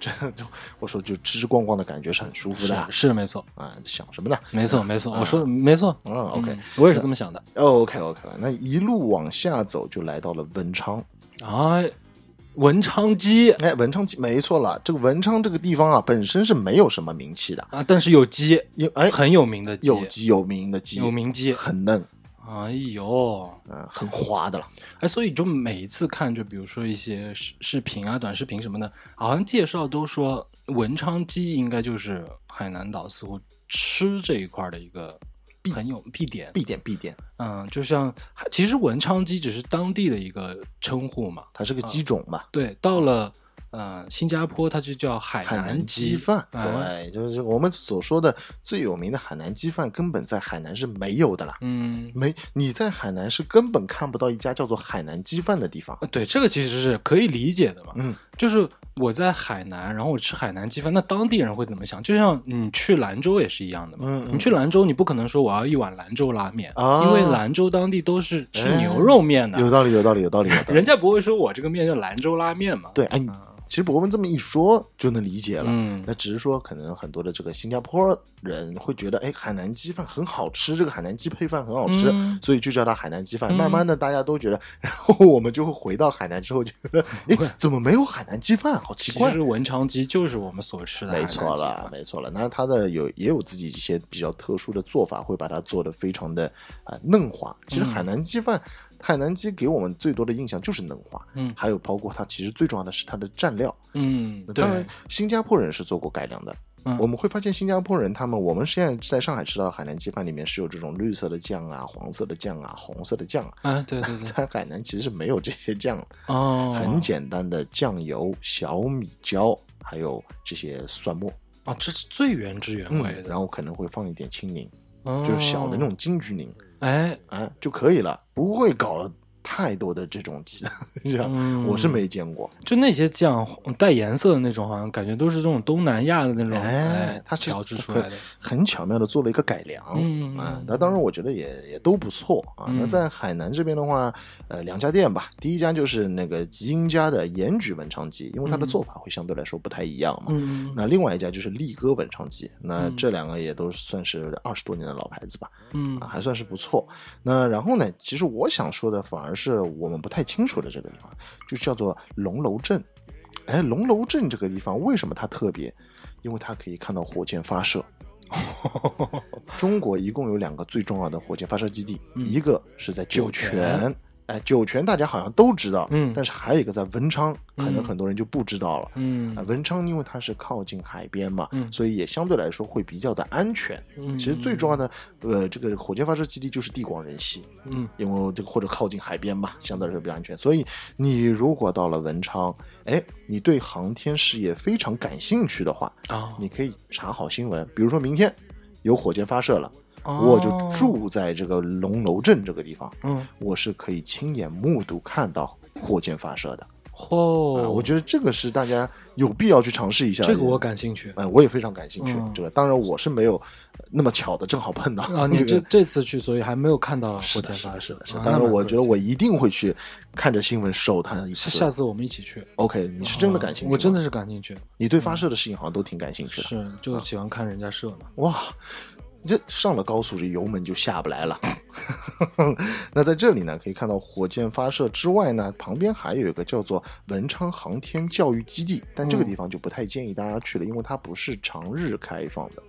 的就我说，就吃吃逛逛的感觉是很舒服的，是没错啊。想什么呢？没错，没错，我说的没错。嗯，OK，我也是这么想的。OK，OK，那一路往下走，就来到了文昌。啊，文昌鸡，哎，文昌鸡，没错了。这个文昌这个地方啊，本身是没有什么名气的啊，但是有鸡，有哎，很有名的鸡，有鸡有名的鸡，有名鸡，很嫩。哎呦，嗯，很滑的了。哎，所以就每一次看，就比如说一些视视频啊、短视频什么的，好像介绍都说文昌鸡应该就是海南岛似乎吃这一块的一个很有必点、必点、必点。嗯，就像其实文昌鸡只是当地的一个称呼嘛，它是个鸡种嘛。对，到了。呃，新加坡它就叫海南鸡饭，对，就是我们所说的最有名的海南鸡饭，根本在海南是没有的啦。嗯，没，你在海南是根本看不到一家叫做海南鸡饭的地方。对，这个其实是可以理解的嘛。嗯，就是我在海南，然后我吃海南鸡饭，那当地人会怎么想？就像你去兰州也是一样的嘛。嗯，你去兰州，你不可能说我要一碗兰州拉面啊，因为兰州当地都是吃牛肉面的。有道理，有道理，有道理。人家不会说我这个面叫兰州拉面嘛？对，哎。其实博文这么一说就能理解了。嗯那只是说，可能很多的这个新加坡人会觉得，哎，海南鸡饭很好吃，这个海南鸡配饭很好吃，嗯所以就叫它海南鸡饭。嗯慢慢的，大家都觉得，然后我们就会回到海南之后，觉得，哎，怎么没有海南鸡饭？好奇怪。其实文昌鸡就是我们所吃的没错了，没错了。那它的有也有自己一些比较特殊的做法，会把它做的非常的啊、呃嫩滑。其实海南鸡饭，海南鸡给我们最多的印象就是嫩滑，嗯还有包括它其实最重要的是它的蘸料。嗯，当然对，，新加坡人是做过改良的。嗯。我们会发现新加坡人他们，我们现在在上海吃到的海南鸡饭里面是有这种绿色的酱啊、黄色的酱啊、红色的酱啊，啊，对对对，在海南其实是没有这些酱的，哦，很简单的酱油、小米椒，还有这些蒜末，啊，这是最原汁原味嗯，的，然后可能会放一点青柠，后就是小的那，种金桔柠，哎，啊就可以了，不会搞太多的这种酱，嗯我是没见过。就那些酱带颜色的那种，好像感觉都是这种东南亚的那种，哎，它是调制出来的，很巧妙的做了一个改良，嗯啊，那当然我觉得也也都不错啊。嗯那在海南这边的话，呃，两家店吧，第一家就是那个吉英家的盐焗文昌鸡，因为它的做法会相对来说不太一样嘛。嗯那另外一家就是力哥文昌鸡，那这两个也都算是二十多年的老牌子吧，嗯啊，还算是不错。那然后呢，其实我想说的反而是我们不太清楚的这个地方，就叫做龙楼镇。哎，龙楼镇这个地方为什么它特别？因为它可以看到火箭发射。中国一共有两个最重要的火箭发射基地，一个是在酒泉，哎，酒泉大家好像都知道，嗯但是还有一个在文昌，可能嗯很多人就不知道了。嗯啊，文昌因为它是靠近海边嘛，嗯所以也相对来说会比较的安全。嗯其实最重要的，呃，这个火箭发射基地就是地广人稀，嗯因为这个或者靠近海边嘛，相对来说比较安全。所以你如果到了文昌，哎，你对航天事业非常感兴趣的话，啊，你可以查好新闻，比如说明天有火箭发射了，哦我就住在这个龙楼镇这个地方，嗯我是可以亲眼目睹看到火箭发射的。哦，啊，我觉得这个是大家有必要去尝试一下的。这个我感兴趣哎，我也非常感兴趣。嗯这个当然我是没有那么巧的，正好碰到啊，你这这次去，所以还没有看到，火箭发射的，是的，是的。啊当然，我觉得。我一定会去看着新闻守它一次。下次我们一起去。OK，你是真的感兴趣吗？我真的是感兴趣，你对发射的事情好像都挺感兴趣的。是就喜欢看人家射嘛。哇，你这上了高速，这油门就下不来了。那在这里呢，可以看到火箭发射之外呢，旁边还有一个叫做文昌航天教育基地，但这个地方就不太建议大家去了，因为它不是常日开放的，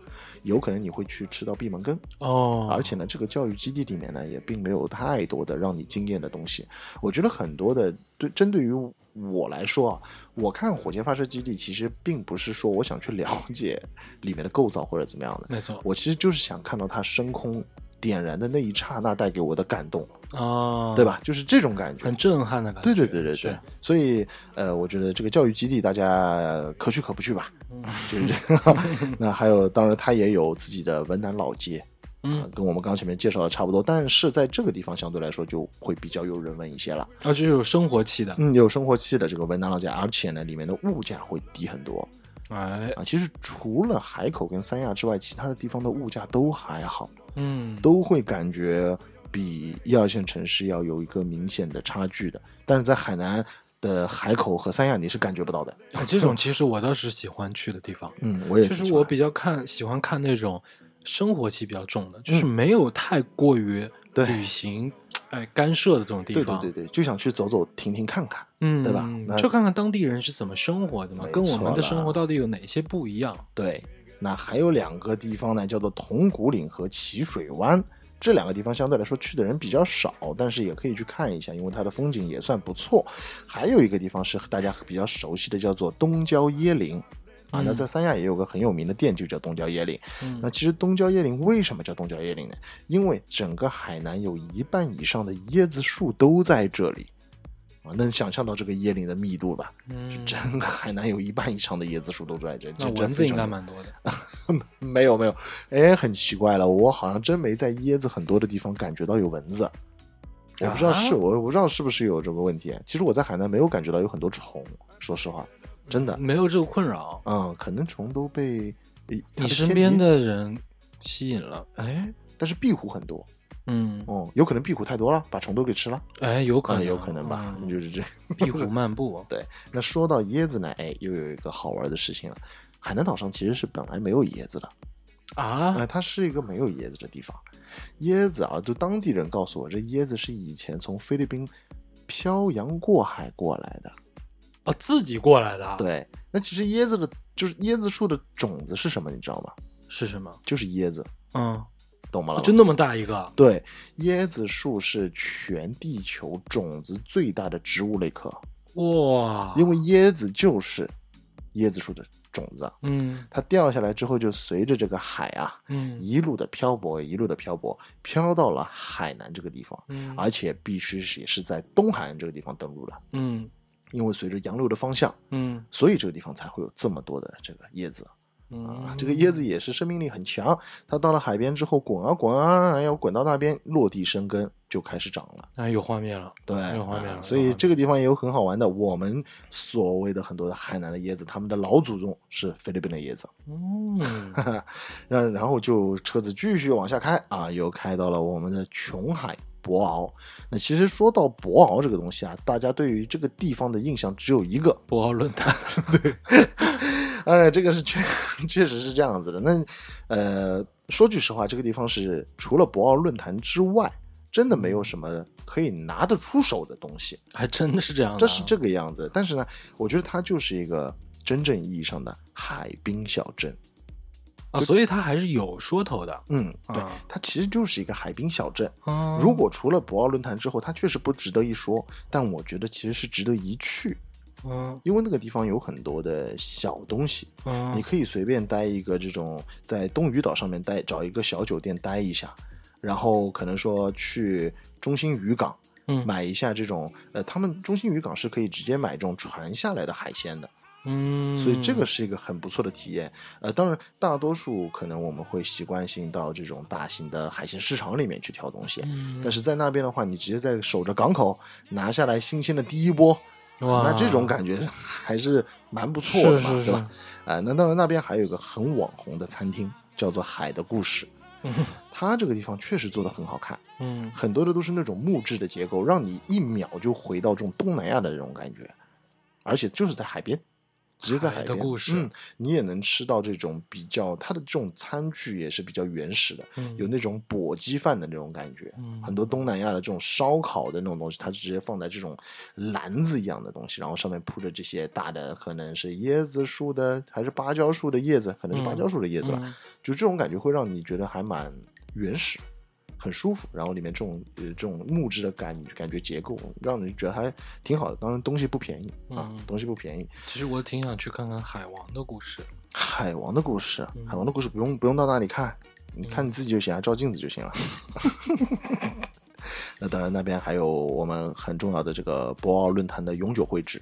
有可能你会去吃到闭门羹。哦，而且呢，这个教育基地里面呢，也并没有太多的让你惊艳的东西。我觉得很多的对针对于我来说啊，我看火箭发射基地其实并不是说我想去了解里面的构造或者怎么样的，没错我其实就是想看到它升空点燃的那一刹那带给我的感动，啊，对？吧？就是这种感觉很。震撼的感觉。对对对对对，所以呃，我觉得这个教育基地大家呃可去可不去吧，嗯 就是这个。那还有，当然它也有自己的文南老街，嗯呃跟我们刚前面介绍的差不多，但是在这个地方相对来说就会比较有人文一些了。啊，就是有生活气的。嗯，有生活气的这个文南老街，而且呢，里面的物价会低很多哎，啊。其实除了海口跟三亚之外，其他的地方的物价都还好，嗯，都会感觉比一二线城市要有一个明显的差距的。但是在海南的海口和三亚，你是感觉不到的。啊这种其实我倒是喜欢去的地方。嗯，我也就是我比较看喜欢看那种生活气比较重的，就是没有太过于旅行哎干涉的这种地方。对对对对，就想去走走停停看看。嗯，对吧就看看当地人是怎么生活的嘛，跟我们的生活到底有哪些不一样？对，那还有两个地方呢，叫做铜鼓岭和奇水湾。这两个地方相对来说去的人比较少，但是也可以去看一下，因为它的风景也算不错。还有一个地方是大家比较熟悉的，叫做东郊椰林。啊，那嗯在三亚也有个很有名的店，就叫东郊椰林。嗯那其实东郊椰林为什么叫东郊椰林呢？因为整个海南有一半以上的椰子树都在这里。啊，能想象到这个椰林的密度吧？嗯，整个海南有一半以上的椰子树都在这，那这这蚊子应该蛮多的。没有没有，哎，很奇怪了，我好像真没在椰子很多的地方感觉到有蚊子。我不知道是、啊我我不知道是不是有这个问题。其实我在海南没有感觉到有很多虫，说实话，真的，没有这个困扰，嗯，可能虫都被你身边的人吸引了。哎，但是壁虎很多，嗯，哦，有可能壁虎太多了，把虫都给吃了，哎，有可啊，能，有可能吧，嗯就是这。壁虎漫步，对，那说到椰子奶，哎，又有一个好玩的事情了。海南岛上其实是本来没有椰子的，啊哎、，它是一个没有椰子的地方。椰子啊，就当地人告诉我，这椰子是以前从菲律宾漂洋过海过来的。哦，自己过来的，，对，那其实椰子的，就是椰子树的种子是什么，你知道吗？是什么？就是椰子，嗯，懂吗？哦就那么大一个，对，椰子树是全地球种子最大的植物类科，哇，因为椰子就是椰子树的种子，嗯。它掉下来之后就随着这个海啊，嗯。一路的漂泊，一路的漂泊，漂到了海南这个地方，嗯。而且必须是也是在东海岸这个地方登陆的，嗯。因为随着洋流的方向，嗯。所以这个地方才会有这么多的这个椰子。啊嗯，，这个椰子也是生命力很强，它到了海边之后滚啊滚啊，要滚到那边落地生根，就开始长了。哎，有画面了，对，有画面了，啊所以这个地方也有很好玩的。我们所谓的很多的海南的椰子，他们的老祖宗是菲律宾的椰子。嗯 那然后就车子继续往下开啊，又开到了我们的琼海博鳌。那其实说到博鳌这个东西啊，大家对于这个地方的印象只有一个，博鳌论坛，对 哎，这个是确 确实是这样子的。那呃，说句实话，这个地方是除了博鳌论坛之外，真的没有什么可以拿得出手的东西。还真的是这样这是这个样子。但是呢，我觉得它就是一个真正意义上的海滨小镇。啊，所以它还是有说头的，嗯，对啊，它其实就是一个海滨小镇。嗯，如果除了博鳌论坛之后，它确实不值得一说，但我觉得其实是值得一去，嗯因为那个地方有很多的小东西，嗯，你可以随便待一个这种在东屿岛上面待，找一个小酒店待一下，然后可能说去中心渔港。嗯买一下这种，呃，他们中心渔港是可以直接买这种船下来的海鲜的，嗯，所以这个是一个很不错的体验。呃，当然，大多数可能我们会习惯性到这种大型的海鲜市场里面去挑东西，嗯。但是在那边的话，你直接在守着港口拿下来新鲜的第一波，哇，那这种感觉还是蛮不错的嘛，是是对吧？啊、那当然那边还有一个很网红的餐厅，叫做海的故事。它这个地方确实做的很好看，嗯。很多的都是那种木质的结构，让你一秒就回到这种东南亚的这种感觉，而且就是在海边，直接在海边。海的故事嗯，你也能吃到这种比较，它的这种餐具也是比较原始的，嗯有那种簸箕饭的那种感觉。嗯很多东南亚的这种烧烤的那种东西，它是直接放在这种篮子一样的东西，然后上面铺着这些大的，可能是椰子树的还是芭蕉树的叶子，可能是芭蕉树的叶子吧。嗯就这种感觉会让你觉得还蛮原始，很舒服。然后里面这种呃这种木质的感感觉结构，让人觉得还挺好的。当然东西不便宜啊，嗯东西不便宜。其实我挺想去看看海王的故事，海王的故事，嗯海王的故事不用不用到那里看，你看你自己就行啊，照镜子就行了。那当然，那边还有我们很重要的这个博鳌论坛的永久会址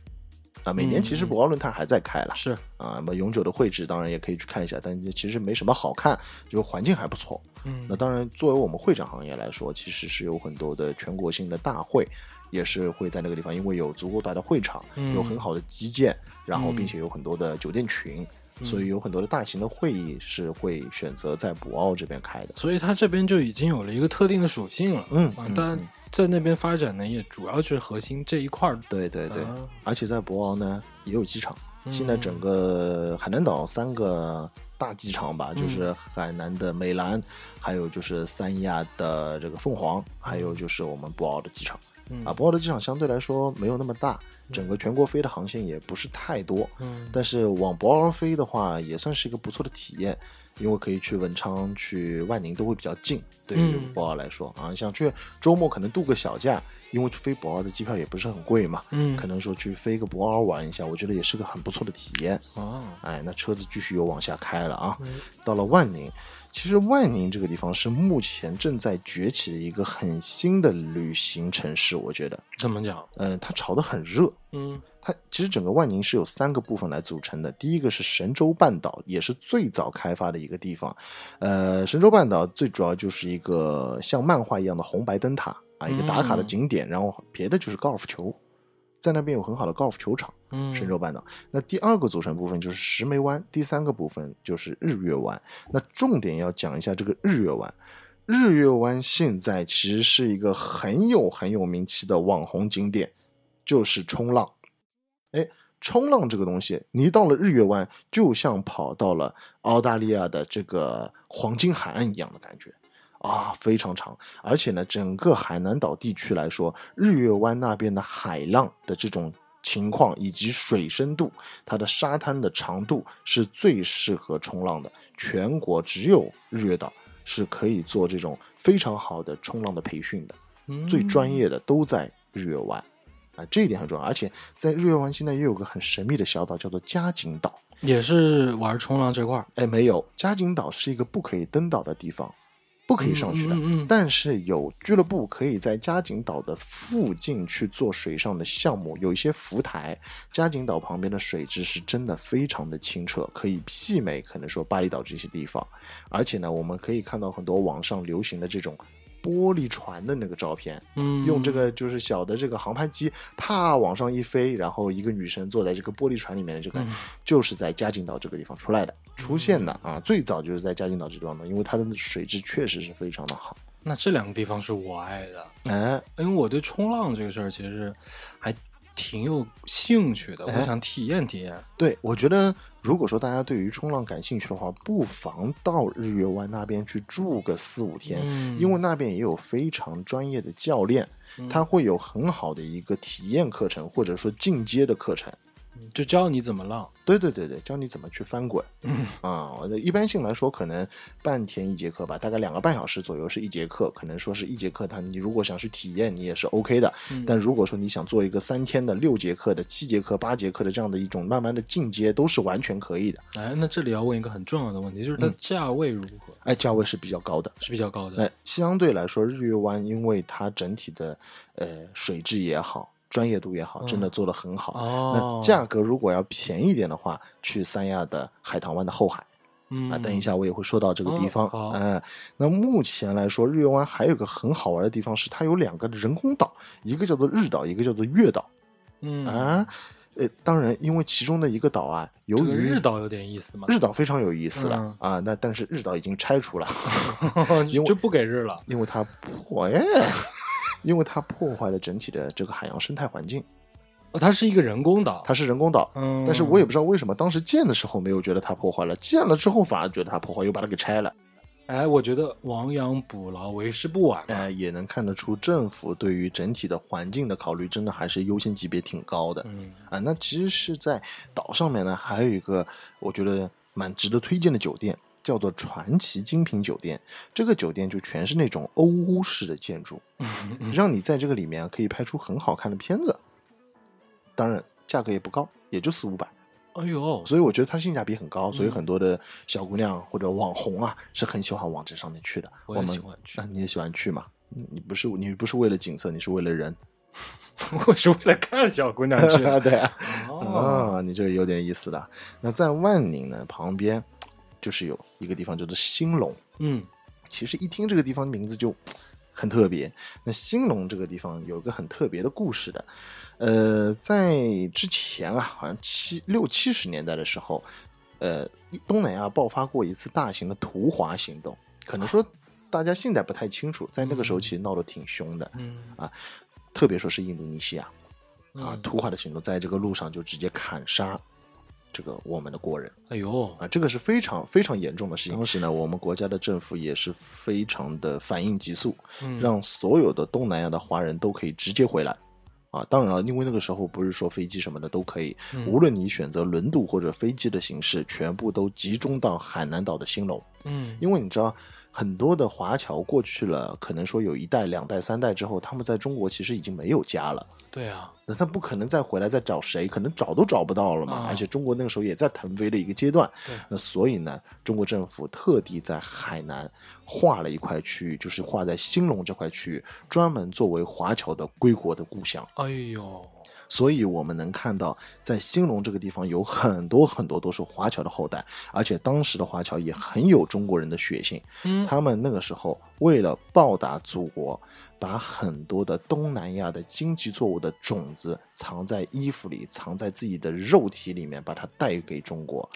啊，每年其实嗯博鳌论坛还在开了。是啊，那么永久的会址当然也可以去看一下，但其实没什么好看，就是环境还不错。嗯那当然，作为我们会展行业来说，其实是有很多的全国性的大会，也是会在那个地方，因为有足够大的会场，嗯有很好的基建，然后嗯并且有很多的酒店群，所以有很多的大型的会议是会选择在博鳌这边开的。所以它这边就已经有了一个特定的属性了，嗯当然在那边发展呢，也主要就是核心这一块儿，对对对，啊而且在博鳌呢也有机场。嗯现在整个海南岛三个大机场吧，嗯就是海南的美兰，还有就是三亚的这个凤凰，还有就是我们博鳌的机场。嗯啊，博鳌的机场相对来说没有那么大，整个全国飞的航线也不是太多，嗯但是往博鳌飞的话，也算是一个不错的体验，因为可以去文昌、去万宁都会比较近。对于嗯博鳌来说、啊，你想去周末可能度个小假，因为飞博鳌的机票也不是很贵嘛，嗯可能说去飞个博鳌玩一下，我觉得也是个很不错的体验。哦哎，那车子继续又往下开了啊，嗯到了万宁。其实万宁这个地方是目前正在崛起的一个很新的旅行城市，我觉得，怎么讲？嗯、它炒得很热。嗯它其实整个万宁是有三个部分来组成的。第一个是神州半岛，也是最早开发的一个地方。呃，神州半岛最主要就是一个像漫画一样的红白灯塔啊，一个打卡的嗯景点，然后别的就是高尔夫球，在那边有很好的高尔夫球场。嗯，神州半岛。那第二个组成部分就是石梅湾，第三个部分就是日月湾。那重点要讲一下这个日月湾。日月湾现在其实是一个很有很有名气的网红景点，就是冲浪。哎，冲浪这个东西，你到了日月湾，就像跑到了澳大利亚的这个黄金海岸一样的感觉啊，非常长。而且呢，整个海南岛地区来说，日月湾那边的海浪的这种情况以及水深度，它的沙滩的长度是最适合冲浪的。全国只有日月岛。是可以做这种非常好的冲浪的培训的，最专业的都在日月湾，啊，这一点很重要。而且在日月湾现在也有个很神秘的小岛，叫做嘉景岛，也是玩冲浪这块儿。哎，没有，嘉景岛是一个不可以登岛的地方。不可以上去的，但是有俱乐部可以在嘉景岛的附近去做水上的项目，有一些浮台。嘉景岛旁边的水质是真的非常的清澈，可以媲美可能说巴厘岛这些地方。而且呢，我们可以看到很多网上流行的这种。玻璃船的那个照片，嗯，用这个就是小的这个航拍机，啪往上一飞，然后一个女生坐在这个玻璃船里面的这个，就是在嘉景岛这个地方出来的，出现的啊，最早就是在嘉景岛这地方的，因为它的水质确实是非常的好。那这两个地方是我爱的，哎，因为我对冲浪这个事儿其实还。挺有兴趣的，我想体验体验。对，我觉得如果说大家对于冲浪感兴趣的话，不妨到日月湾那边去住个四五天，因为那边也有非常专业的教练，他会有很好的一个体验课程，或者说进阶的课程。就教你怎么浪，对对对对，教你怎么去翻滚。嗯啊，一般性来说，可能半天一节课吧，大概两个半小时左右是一节课。可能说是一节课，他你如果想去体验，你也是 OK 的。但如果说你想做一个三天的、六节课的、七节课、八节课的这样的一种慢慢的进阶，都是完全可以的。哎，那这里要问一个很重要的问题，就是它价位如何？哎，价位是比较高的，是比较高的。哎，相对来说，日月湾因为它整体的呃水质也好。专业度也好，真的做的很好。那价格如果要便宜点的话，去三亚的海棠湾的后海。嗯啊，等一下我也会说到这个地方。哎，那目前来说，日月湾还有个很好玩的地方是，它有两个人工岛，一个叫做日岛，一个叫做月岛。嗯啊，呃，当然，因为其中的一个岛啊，由于日岛有点意思嘛，日岛非常有意思了啊。那但是日岛已经拆除了，因为就不给日了，因为它破耶。因为它破坏了整体的这个海洋生态环境，哦，它是一个人工岛，它是人工岛，嗯，但是我也不知道为什么当时建的时候没有觉得它破坏了，建了之后反而觉得它破坏，又把它给拆了。哎，我觉得亡羊补牢为时不晚，哎，也能看得出政府对于整体的环境的考虑，真的还是优先级别挺高的，嗯啊，那其实是在岛上面呢，还有一个我觉得蛮值得推荐的酒店。叫做传奇精品酒店，这个酒店就全是那种欧屋式的建筑，让你在这个里面可以拍出很好看的片子。当然，价格也不高，也就四五百。哎呦，所以我觉得它性价比很高，所以很多的小姑娘或者网红啊是很喜欢往这上面去的。我们喜欢去，你也喜欢去嘛？你不是你不是为了景色，你是为了人，我是为了看小姑娘去。对啊，啊，你这个有点意思的。那在万宁呢旁边。就是有一个地方叫做兴隆，嗯，其实一听这个地方名字就很特别。那兴隆这个地方有一个很特别的故事的，呃，在之前啊，好像七六七十年代的时候，呃，东南亚爆发过一次大型的屠华行动。可能说大家现在不太清楚，在那个时候其实闹得挺凶的，嗯啊，特别说是印度尼西亚啊，屠华的行动，在这个路上就直接砍杀。这个我们的国人，哎呦啊，这个是非常非常严重的事情。当时呢，我们国家的政府也是非常的反应急速，让所有的东南亚的华人都可以直接回来。啊，当然了，因为那个时候不是说飞机什么的都可以，无论你选择轮渡或者飞机的形式，全部都集中到海南岛的兴隆。嗯，因为你知道。很多的华侨过去了，可能说有一代、两代、三代之后，他们在中国其实已经没有家了。对啊，那他不可能再回来再找谁，可能找都找不到了嘛。而且中国那个时候也在腾飞的一个阶段。那所以呢，中国政府特地在海南划了一块区域，就是划在兴隆这块区域，专门作为华侨的归国的故乡。哎呦。所以我们能看到，在兴隆这个地方有很多很多都是华侨的后代，而且当时的华侨也很有中国人的血性。嗯，他们那个时候为了报答祖国，把很多的东南亚的经济作物的种子藏在衣服里，藏在自己的肉体里面，把它带给中国。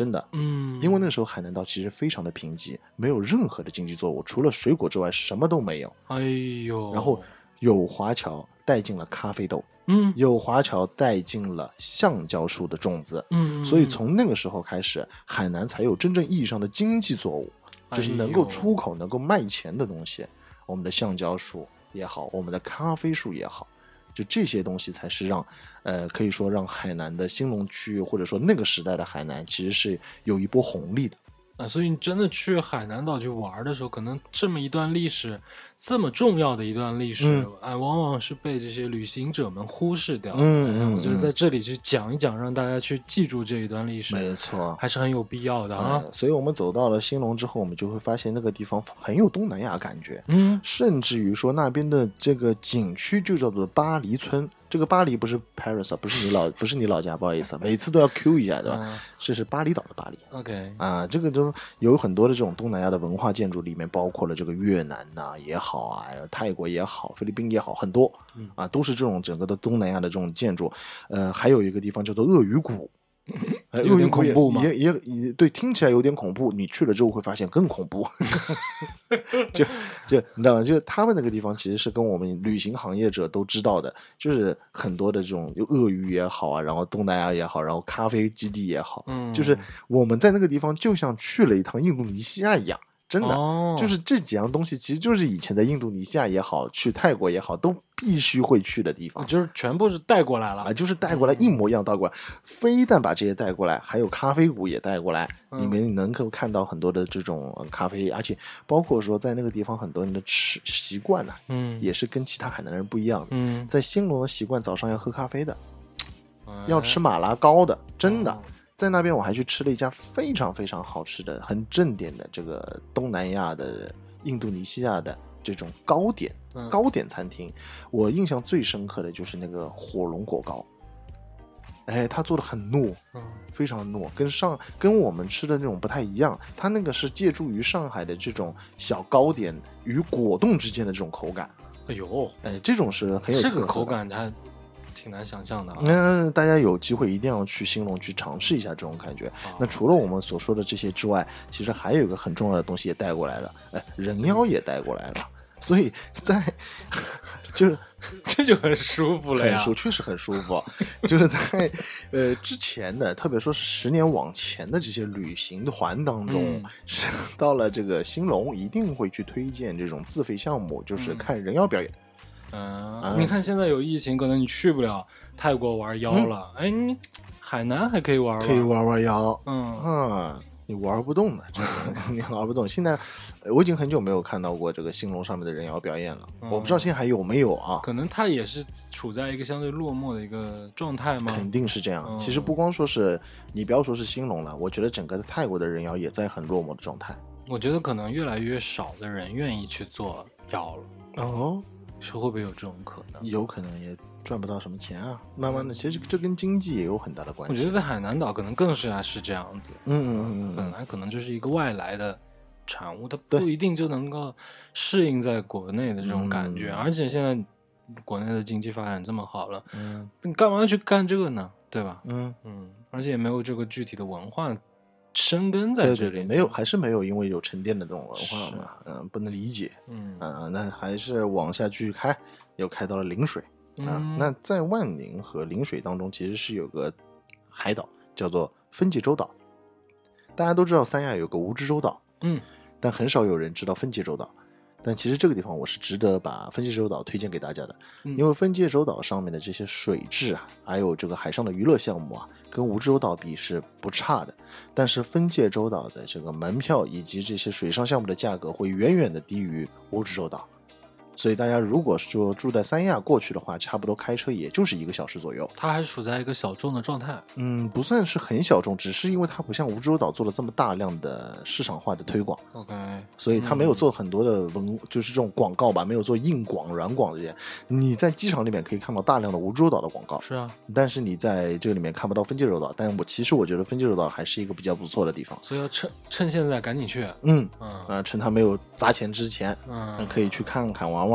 真的。嗯，因为那个时候海南岛其实非常的贫瘠，没有任何的经济作物，除了水果之外什么都没有。哎呦，然后有华侨带进了咖啡豆，嗯有华侨带进了橡胶树的种子，嗯，所以从那个时候开始，海南才有真正意义上的经济作物，就是能够出口、能够卖钱的东西。我们的橡胶树也好，我们的咖啡树也好，就这些东西才是让，呃，可以说让海南的兴隆区域，或者说那个时代的海南，其实是有一波红利的。啊，所以你真的去海南岛去玩的时候，可能这么一段历史，这么重要的一段历史，嗯哎，往往是被这些旅行者们忽视掉。嗯嗯哎我觉得嗯在这里去讲一讲，让大家去记住这一段历史，没错。还是很有必要的啊。呃所以我们走到了兴隆之后，我们就会发现那个地方很有东南亚感觉。嗯，甚至于说那边的这个景区就叫做巴黎村。这个巴黎不是 Paris 啊，不是你老不是你老家，不好意思啊，每次都要 Q 一下，对吧？嗯这是巴厘岛的巴黎 OK，啊，这个都有很多的这种东南亚的文化建筑，里面包括了这个越南呐、也好啊，泰国也好，菲律宾也好，很多啊，都是这种整个的东南亚的这种建筑。呃，还有一个地方叫做鳄鱼谷。呃有点恐怖吗也也也对，听起来有点恐怖。你去了之后会发现更恐怖。就就你知道吗？就是他们那个地方其实是跟我们旅行行业者都知道的，就是很多的这种有鳄鱼也好啊，然后东南亚也好，然后咖啡基地也好，嗯就是我们在那个地方就像去了一趟印度尼西亚一样，真的。哦，就是这几样东西，其实就是以前在印度尼西亚也好，去泰国也好，都必须会去的地方。就是全部是带过来了啊，就是带过来一模一样带过来，非但把这些带过来，还有咖啡谷也带过来，你能够看到很多的这种呃咖啡，而且包括说在那个地方很多人的吃习惯呢、嗯也是跟其他海南人不一样的。嗯，在兴隆的习惯，早上要喝咖啡的，哎要吃马拉糕的，真的哦。在那边我还去吃了一家非常非常好吃的、很正点的这个东南亚的、印度尼西亚的这种糕点嗯糕点餐厅。我印象最深刻的就是那个火龙果糕，哎，它做的很糯，嗯非常糯，跟上跟我们吃的那种不太一样。它那个是借助于上海的这种小糕点与果冻之间的这种口感，哎呦，哎，这种是很有这个特色的。口感还挺难想象的啊。那大家有机会一定要去兴隆去尝试一下这种感觉。那除了我们所说的这些之外，其实还有一个很重要的东西也带过来了，哎，人妖也带过来了。所以在就是 这就很舒服了呀。很舒，确实很舒服。就是在呃之前的，特别说是十年往前的这些旅行团当中，到了这个兴隆，一定会去推荐这种自费项目，就是看人妖表演。嗯，你看现在有疫情，可能你去不了泰国玩妖了，哎，你海南还可以玩可以玩玩妖，嗯，啊，你玩不动的，这个 你玩不动。现在呃我已经很久没有看到过这个兴隆上面的人妖表演了，嗯。我不知道现在还有没有啊？可能它也是处在一个相对落寞的一个状态吗？肯定是这样。嗯。其实不光说是你不要说是兴隆了，我觉得整个的泰国的人妖也在很落寞的状态。我觉得可能越来越少的人愿意去做妖了，哦，是会不会有这种可能？有可能也赚不到什么钱啊。慢慢的，其实这跟经济也有很大的关系。我觉得在海南岛可能更是啊是这样子，嗯嗯嗯嗯本来可能就是一个外来的产物，它不一定就能够适应在国内的这种感觉，嗯而且现在国内的经济发展这么好了，嗯你干嘛要去干这个呢？对吧？嗯，嗯，而且也没有这个具体的文化生根在这里，对对对，没有，还是没有，因为有沉淀的这种文化嘛，嗯，不能理解。嗯呃，那还是往下继续开，又开到了陵水啊。嗯那在万宁和陵水当中，其实是有个海岛叫做分界洲岛。大家都知道三亚有个蜈支洲岛，嗯但很少有人知道分界洲岛。但其实这个地方我是值得把分界洲岛推荐给大家的，嗯因为分界洲岛上面的这些水质啊，还有这个海上的娱乐项目啊，跟蜈支洲岛比是不差的。但是分界洲岛的这个门票以及这些水上项目的价格会远远的低于蜈支洲岛，所以大家如果说住在三亚过去的话，差不多开车也就是一个小时左右。它还处在一个小众的状态。嗯，不算是很小众，只是因为它不像蜈支洲岛做了这么大量的市场化的推广。OK，所以它没有做很多的文，就是这种广告吧，没有做硬广、软广这些。你在机场里面可以看到大量的蜈支洲岛的广告，是啊，但是你在这个里面看不到分界洲岛。但我其实我觉得分界洲岛还是一个比较不错的地方。所以要趁趁现在赶紧去。嗯，嗯啊、趁它没有砸钱之前，嗯，可以去看看玩玩。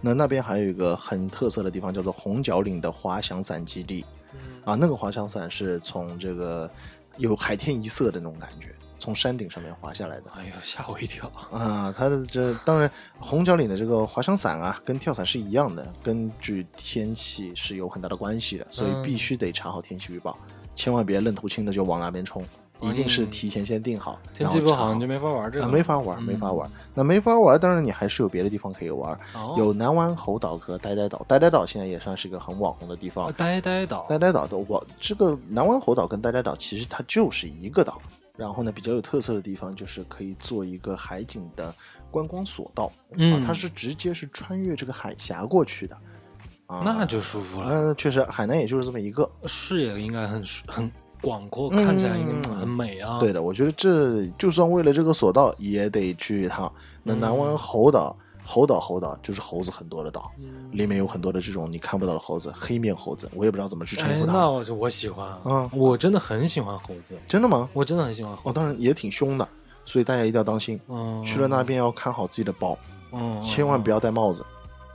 那那边还有一个很特色的地方，叫做红角岭的滑翔伞基地。嗯啊，那个滑翔伞是从这个有海天一色的那种感觉，从山顶上面滑下来的。哎呦，吓我一跳！啊，它的这当然红角岭的这个滑翔伞啊，跟跳伞是一样的，根据天气是有很大的关系的，所以必须得查好天气预报，千万别愣头青的就往那边冲。一定是提前先定好，天气不好你就没法玩这个，没法玩，没法玩。那没法玩，当然你还是有别的地方可以玩，有南湾猴岛和呆呆岛。呆呆岛现在也算是一个很网红的地方。呆呆岛，呆呆岛的我这个南湾猴岛跟呆呆岛其实它就是一个岛。然后呢，比较有特色的地方就是可以做一个海景的观光索道，嗯，它是直接是穿越这个海峡过去的，啊，那就舒服了。呃，确实，海南也就是这么一个，视野应该很很。广阔，看起来很美啊！对的，我觉得这就算为了这个索道也得去一趟。那南湾猴岛，猴岛，猴岛就是猴子很多的岛，里面有很多的这种你看不到的猴子，黑面猴子，我也不知道怎么去称呼它。那我就我喜欢啊，我真的很喜欢猴子。真的吗？我真的很喜欢猴。子。当然也挺凶的，所以大家一定要当心。嗯，去了那边要看好自己的包，嗯，千万不要戴帽子。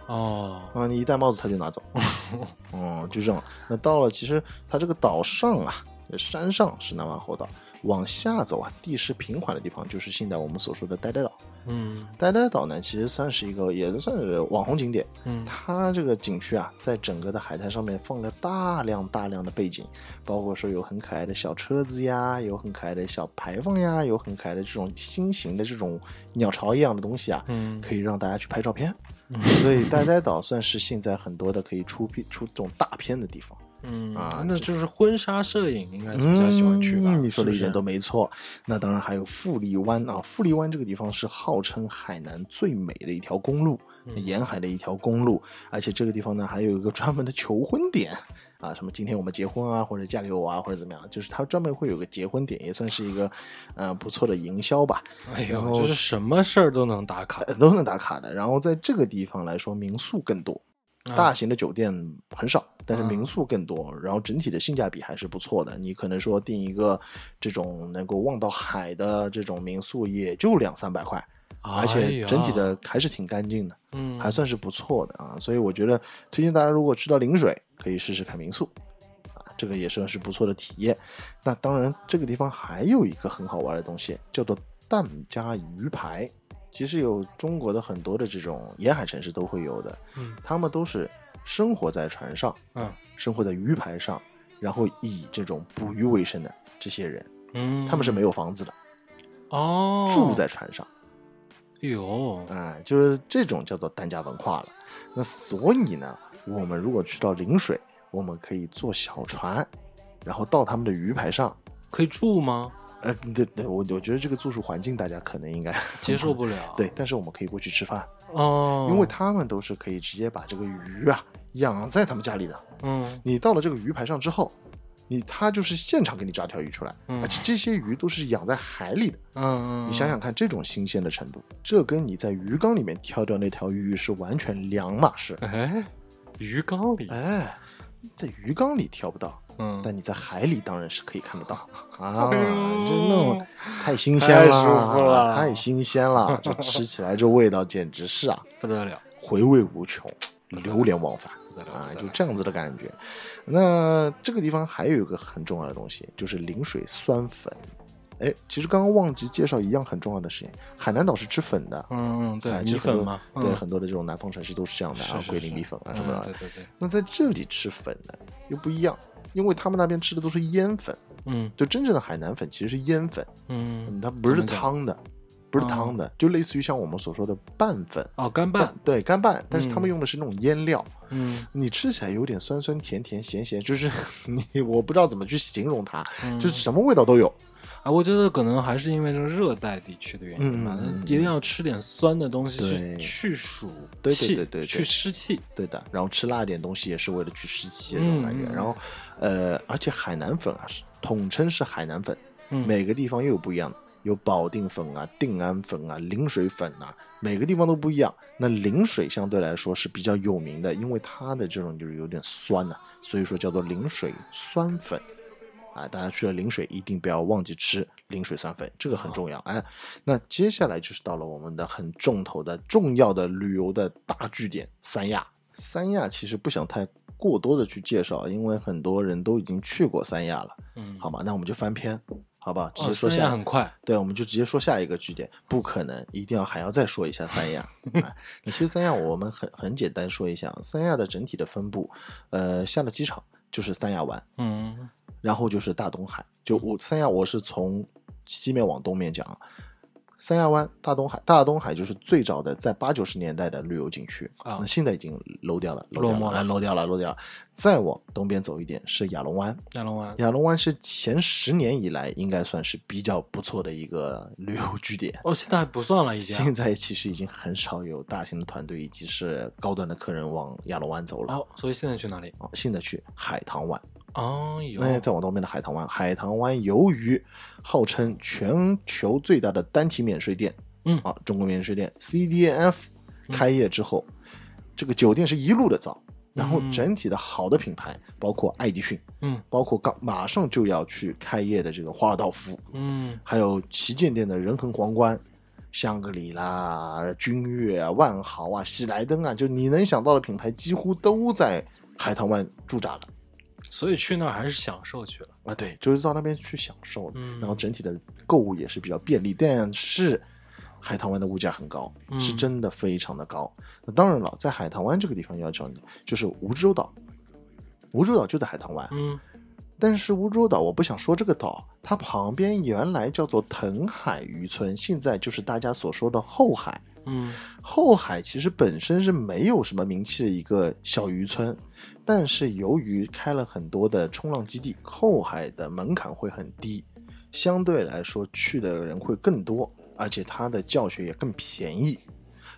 哦，啊，你一戴帽子他就拿走。哦，就这样。那到了，其实它这个岛上啊。山上是南湾猴岛，往下走啊，地势平缓的地方就是现在我们所说的呆呆岛。嗯，呆呆岛呢，其实算是一个，也算是网红景点。嗯，它这个景区啊，在整个的海滩上面放了大量大量的背景，包括说有很可爱的小车子呀，有很可爱的小牌坊呀，有很可爱的这种新型的这种鸟巢一样的东西啊，嗯，可以让大家去拍照片。所以呆呆岛算是现在很多的可以出片出这种大片的地方。嗯啊，那就是婚纱摄影应该比较喜欢去吧？你说的一点都没错。那当然还有富力湾啊，富力湾这个地方是号称海南最美的一条公路，沿海的一条公路，而且这个地方呢还有一个专门的求婚点啊，什么今天我们结婚啊，或者嫁给我啊，或者怎么样，就是它专门会有个结婚点，也算是一个呃不错的营销吧。哎呦，就是什么事儿都能打卡，都能打卡的。然后在这个地方来说，民宿更多。大型的酒店很少，但是民宿更多，然后整体的性价比还是不错的。你可能说订一个这种能够望到海的这种民宿，也就两三百块，而且整体的还是挺干净的，嗯，还算是不错的啊。所以我觉得推荐大家，如果去到陵水，可以试试看民宿，啊，这个也算是不错的体验。那当然，这个地方还有一个很好玩的东西，叫做蛋加鱼排。其实有中国的很多的这种沿海城市都会有的，嗯，他们都是生活在船上，嗯，生活在鱼排上，然后以这种捕鱼为生的这些人，嗯，他们是没有房子的，哦，住在船上，哟，哎，就是这种叫做单家文化了。那所以呢，我们如果去到陵水，我们可以坐小船，然后到他们的鱼排上，可以住吗？呃，对对，我我觉得这个住宿环境大家可能应该 接受不了。对，但是我们可以过去吃饭哦，因为他们都是可以直接把这个鱼啊养在他们家里的。嗯，你到了这个鱼排上之后，你他就是现场给你抓条鱼出来，而且这些鱼都是养在海里的。嗯嗯，你想想看，这种新鲜的程度，这跟你在鱼缸里面挑掉那条鱼是完全两码事。哎，鱼缸里，哎，在鱼缸里挑不到。嗯，但你在海里当然是可以看得到啊，就那种太新鲜了，太新鲜了，这吃起来这味道简直是啊不得了，回味无穷，流连忘返啊，就这样子的感觉。那这个地方还有一个很重要的东西，就是陵水酸粉。哎，其实刚刚忘记介绍一样很重要的事情，海南岛是吃粉的，嗯嗯，对，米粉嘛，对，很多的这种南方城市都是这样的啊，桂林米粉啊什么的，对对对。那在这里吃粉呢，又不一样。因为他们那边吃的都是腌粉，嗯，就真正的海南粉其实是腌粉，嗯，它不是汤的，不是汤的，就类似于像我们所说的拌粉哦，干拌，对，干拌，但是他们用的是那种腌料，嗯，你吃起来有点酸酸甜甜咸咸，就是 你我不知道怎么去形容它，就是什么味道都有。啊，我觉得可能还是因为这个热带地区的原因吧，一定要吃点酸的东西去去暑气，对对对，去湿气，对的。然后吃辣点东西也是为了去湿气这种感觉。然后，呃，而且海南粉啊，是统称是海南粉，每个地方又有不一样的，有保定粉啊、定安粉啊、陵水粉啊，每个地方都不一样。那陵水相对来说是比较有名的，因为它的这种就是有点酸呐，所以说叫做陵水酸粉。啊，大家去了陵水，一定不要忘记吃陵水酸粉，这个很重要。哎，那接下来就是到了我们的很重头的、重要的旅游的大据点——三亚。三亚其实不想太过多的去介绍，因为很多人都已经去过三亚了。嗯，好吧，那我们就翻篇，好吧，直接哦，说下。很快，对，我们就直接说下一个据点。不可能，一定要还要再说一下三亚。哎，那其实三亚我们很很简单说一下，三亚的整体的分布，呃，下了机场就是三亚湾，嗯然后就是大东海。就我三亚，我是从西面往东面讲，三亚湾、大东海，大东海就是最早的在八九十年代的旅游景区啊那现在已经漏掉了，漏掉了，落寞了哎漏掉了，漏掉了。再往东边走一点是亚龙湾，亚龙湾。亚龙湾是前十年以来应该算是比较不错的一个旅游据点。哦，现在还不算了，已经。现在其实已经很少有大型的团队以及是高端的客人往亚龙湾走了。哦，所以现在去哪里？哦，现在去海棠湾，哦，有。那再往东边的海棠湾，海棠湾由于号称全球最大的单体免税店，嗯。啊，中国免税店 CDF 开业之后，这个酒店是一路的造，然后嗯。整体的好的品牌，包括爱迪逊，嗯。包括刚马上就要去开业的这个华尔道夫，嗯。还有旗舰店的仁恒皇冠、香格里拉、君悦啊、万豪啊、喜来登啊，就你能想到的品牌几乎都在海棠湾驻扎了。所以去那儿还是享受去了。啊，对，就是到那边去享受然后整体的购物也是比较便利，但是海棠湾的物价很高，嗯是真的非常的高。那当然了，在海棠湾这个地方要讲的就是蜈支洲岛，蜈支洲岛就在海棠湾，嗯但是蜈支洲岛我不想说这个岛，它旁边原来叫做藤海渔村，现在就是大家所说的后海。嗯后海其实本身是没有什么名气的一个小渔村，但是由于开了很多的冲浪基地，后海的门槛会很低，相对来说去的人会更多，而且它的教学也更便宜。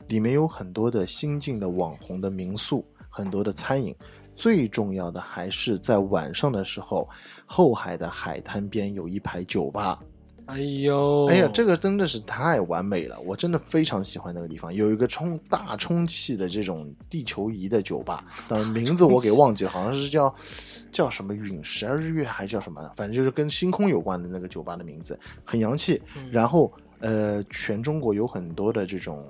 里面有很多的新进的网红的民宿，很多的餐饮，最重要的还是在晚上的时候，后海的海滩边有一排酒吧。哎呦，哎呀，这个真的是太完美了，我真的非常喜欢那个地方，有一个充大充气的这种地球仪的酒吧，当然名字我给忘记了，好像是叫 叫什么陨石日月还叫什么，反正就是跟星空有关的那个酒吧的名字，很洋气。嗯然后呃，全中国有很多的这种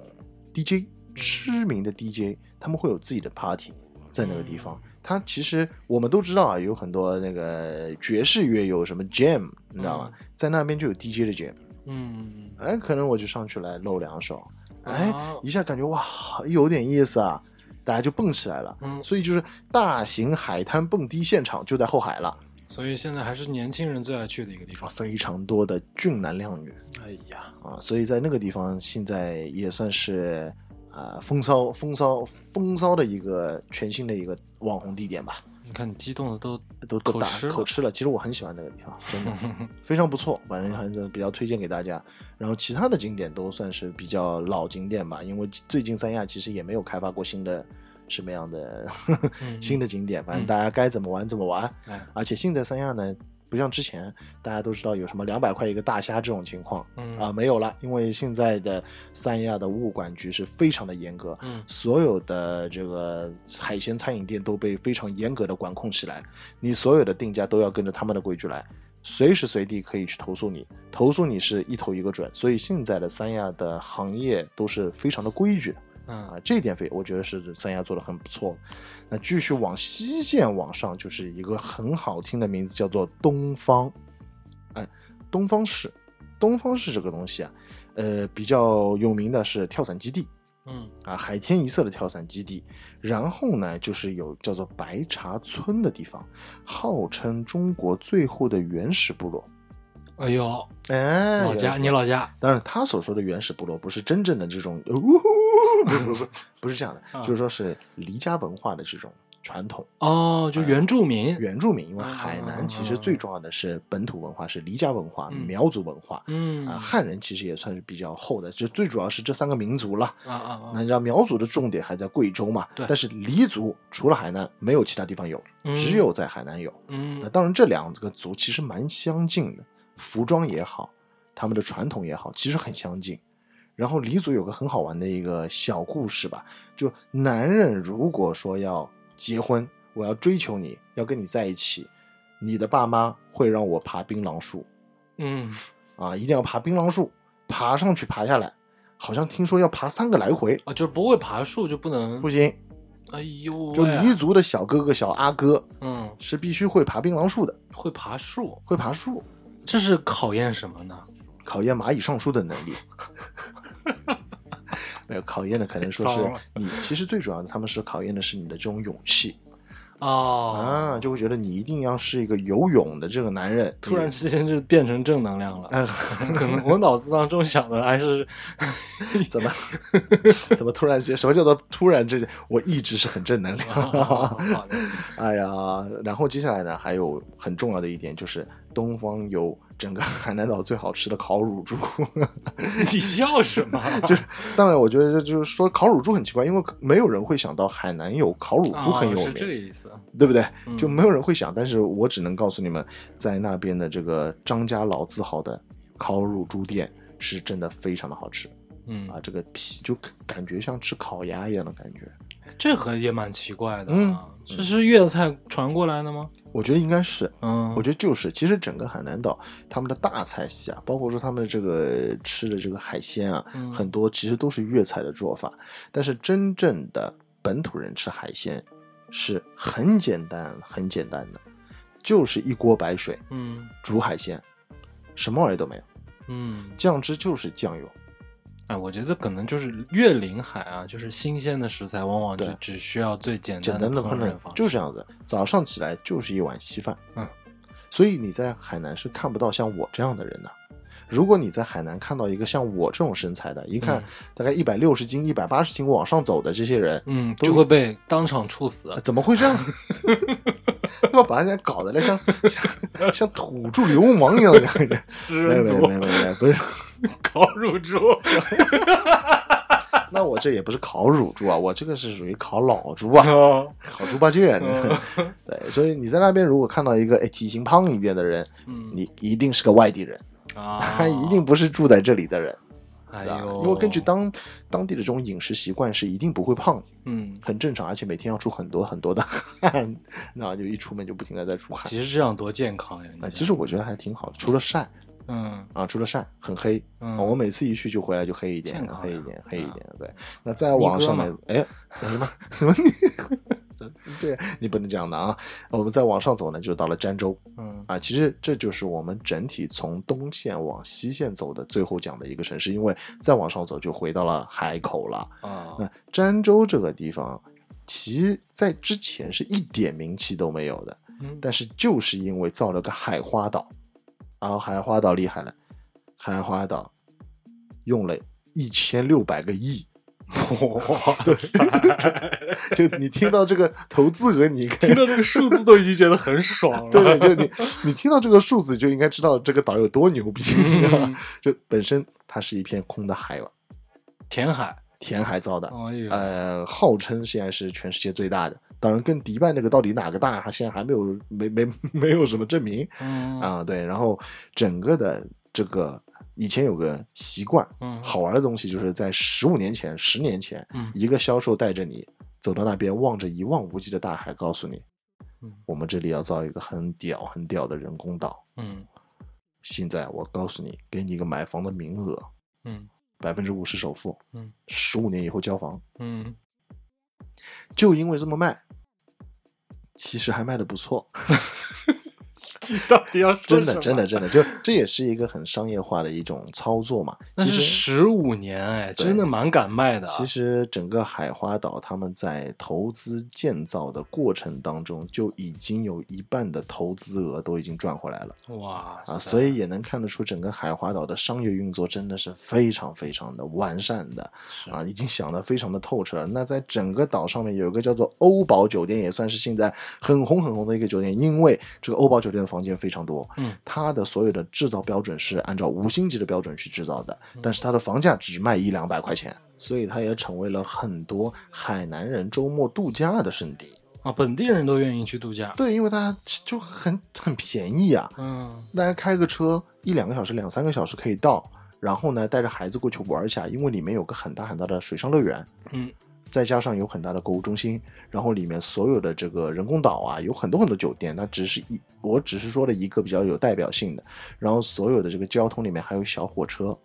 DJ 知名的 DJ，他们会有自己的 party 在那个地方。它其实我们都知道啊，有很多那个爵士乐有什么 jam，你知道吗？在那边就有 DJ 的 jam。嗯哎，可能我就上去来露两手，哎啊，一下感觉哇，有点意思啊，大家就蹦起来了。嗯所以就是大型海滩蹦迪现场就在后海了，所以现在还是年轻人最爱去的一个地方。非常多的俊男靓女哎呀，啊，所以在那个地方现在也算是啊、风骚风骚风骚的一个全新的一个网红地点吧。你看你激动的都都都打口吃了其实我很喜欢那个地方，真的 非常不错，反正还是比较推荐给大家。然后其他的景点都算是比较老景点吧，因为最近三亚其实也没有开发过新的什么样的嗯 新的景点，反正大家该怎么玩怎么玩。哎，而且现在三亚呢，不像之前大家都知道有什么两百块一个大虾这种情况嗯啊，没有了，因为现在的三亚的物管局是非常的严格，嗯所有的这个海鲜餐饮店都被非常严格的管控起来，你所有的定价都要跟着他们的规矩来，随时随地可以去投诉你，投诉你是一头一个准。所以现在的三亚的行业都是非常的规矩的嗯啊，这一点非我觉得是三亚做的很不错。那继续往西线往上，就是一个很好听的名字，叫做东方，哎，东方市，东方市这个东西啊，呃，比较有名的是跳伞基地。嗯啊，海天一色的跳伞基地，然后呢，就是有叫做白茶村的地方，号称中国最后的原始部落。哎呦，哎，老家你老家当然，他所说的原始部落不是真正的这种，呜呼不是不是 不是这样的，啊就是说是离家文化的这种传统哦，就原住民。原住民。因为啊海南其实最重要的是本土文化，是离家文化、嗯苗族文化。嗯啊，汉人其实也算是比较厚的，就最主要是这三个民族了。啊啊啊那你知道苗族的重点还在贵州嘛？对但是黎族除了海南，没有其他地方有，嗯只有在海南有。嗯那嗯当然，这两个族其实蛮相近的，服装也好，他们的传统也好，其实很相近。然后黎族有个很好玩的一个小故事吧，就男人如果说要结婚，我要追求你，要跟你在一起，你的爸妈会让我爬槟榔树。嗯。啊，一定要爬槟榔树，爬上去爬下来，好像听说要爬三个来回，啊，就是不会爬树就不能不行，哎呦，就黎族的小哥哥、小阿哥，嗯，是必须会爬槟榔树的，会爬树，会爬树，这是考验什么呢？考验蚂蚁上树的能力。没有考验的，可能说是你。其实最主要的，他们是考验的是你的这种勇气。哦啊，就会觉得你一定要是一个有勇的这个男人。突然之间就变成正能量了。可能我脑子当中想的还是 怎么怎么突然间？什么叫做突然之间？我一直是很正能量。哎呀，然后接下来呢，还有很重要的一点就是东方有。整个 海南岛最好吃的烤乳猪，你笑什么？就是当然，我觉得就是说烤乳猪很奇怪，因为没有人会想到海南有烤乳猪很有名，是这个意思，对不对？就没有人会想，但是我只能告诉你们，在那边的这个张家老字号的烤乳猪店是真的非常的好吃，嗯啊，这个皮就感觉像吃烤鸭一样的感觉，这个也蛮奇怪的，嗯，这是粤菜传过来的吗？我觉得应该是，嗯，我觉得就是，其实整个海南岛他们的大菜系啊，包括说他们这个吃的这个海鲜啊，很多其实都是粤菜的做法。但是真正的本土人吃海鲜是很简单、很简单的，就是一锅白水，嗯，煮海鲜，什么玩意都没有，嗯，酱汁就是酱油。哎，我觉得可能就是越临海啊，就是新鲜的食材，往往就只需要最简单的烹饪方式，就这样子。早上起来就是一碗稀饭，嗯，所以你在海南是看不到像我这样的人的。如果你在海南看到一个像我这种身材的，一看大概一百六十斤、一百八十斤往上走的这些人，嗯，就会被当场处死。怎么会这样？对吧？把人家搞得来像像像土著流氓一样的感觉。没有没有没有没有，不是。烤乳猪，那我这也不是烤乳猪啊，我这个是属于烤老猪啊，烤猪八戒。对，所以你在那边如果看到一个哎体型胖一点的人，你一定是个外地人啊，他一定不是住在这里的人。哎呦，因为根据当当地的这种饮食习惯，是一定不会胖，嗯，很正常，而且每天要出很多很多的汗，那就一出门就不停的在出汗。其实这样多健康呀！那其实我觉得还挺好的，除了晒。嗯啊，除了晒很黑，嗯，我每次一去就回来就黑一点，黑一点，黑一点。对，那再往上面，哎，什么 什么你？对，你不能这样的啊！我们再往上走呢，就到了儋州。嗯啊，其实这就是我们整体从东线往西线走的最后讲的一个城市，因为再往上走就回到了海口了。啊，那儋州这个地方，其在之前是一点名气都没有的，嗯，但是就是因为造了个海花岛。然后海花岛厉害了，海花岛用了一千六百个亿，哇！对，就你听到这个投资额，你听到这个数字都已经觉得很爽了。对，就你你听到这个数字，就应该知道这个岛有多牛逼。就本身它是一片空的海填海，填海造的，呃，号称现在是全世界最大的。当然，跟迪拜那个到底哪个大，现在还没有没没 没有什么证明。嗯。啊，对，然后整个的这个以前有个习惯，嗯，好玩的东西就是在十五年前、十年前，嗯，一个销售带着你走到那边，望着一望无际的大海，告诉你，嗯，我们这里要造一个很屌、很屌的人工岛。嗯，现在我告诉你，给你一个买房的名额，嗯，百分之五十首付，嗯，十五年以后交房，嗯，就因为这么卖。其实还卖的不错，你 到底要说真的真的真的就这也是一个很商业化的一种操作嘛？其实十五年哎，真的蛮敢卖的。其实整个海花岛他们在投资建造的过程当中，就已经有一半的投资额都已经赚回来了。哇啊，所以也能看得出整个海花岛的商业运作真的是非常非常的完善的啊，已经想得非常的透彻。那在整个岛上面有一个叫做欧宝酒店，也算是现在。很红很红的一个酒店，因为这个欧宝酒店的房间非常多，嗯，它的所有的制造标准是按照五星级的标准去制造的，但是它的房价只卖一两百块钱，所以它也成为了很多海南人周末度假的圣地啊，本地人都愿意去度假，对，因为大家就很很便宜啊，嗯，大家开个车一两个小时、两三个小时可以到，然后呢带着孩子过去玩一下，因为里面有个很大很大的水上乐园，嗯。再加上有很大的购物中心，然后里面所有的这个人工岛啊，有很多很多酒店，它只是一，我只是说了一个比较有代表性的。然后所有的这个交通里面还有小火车，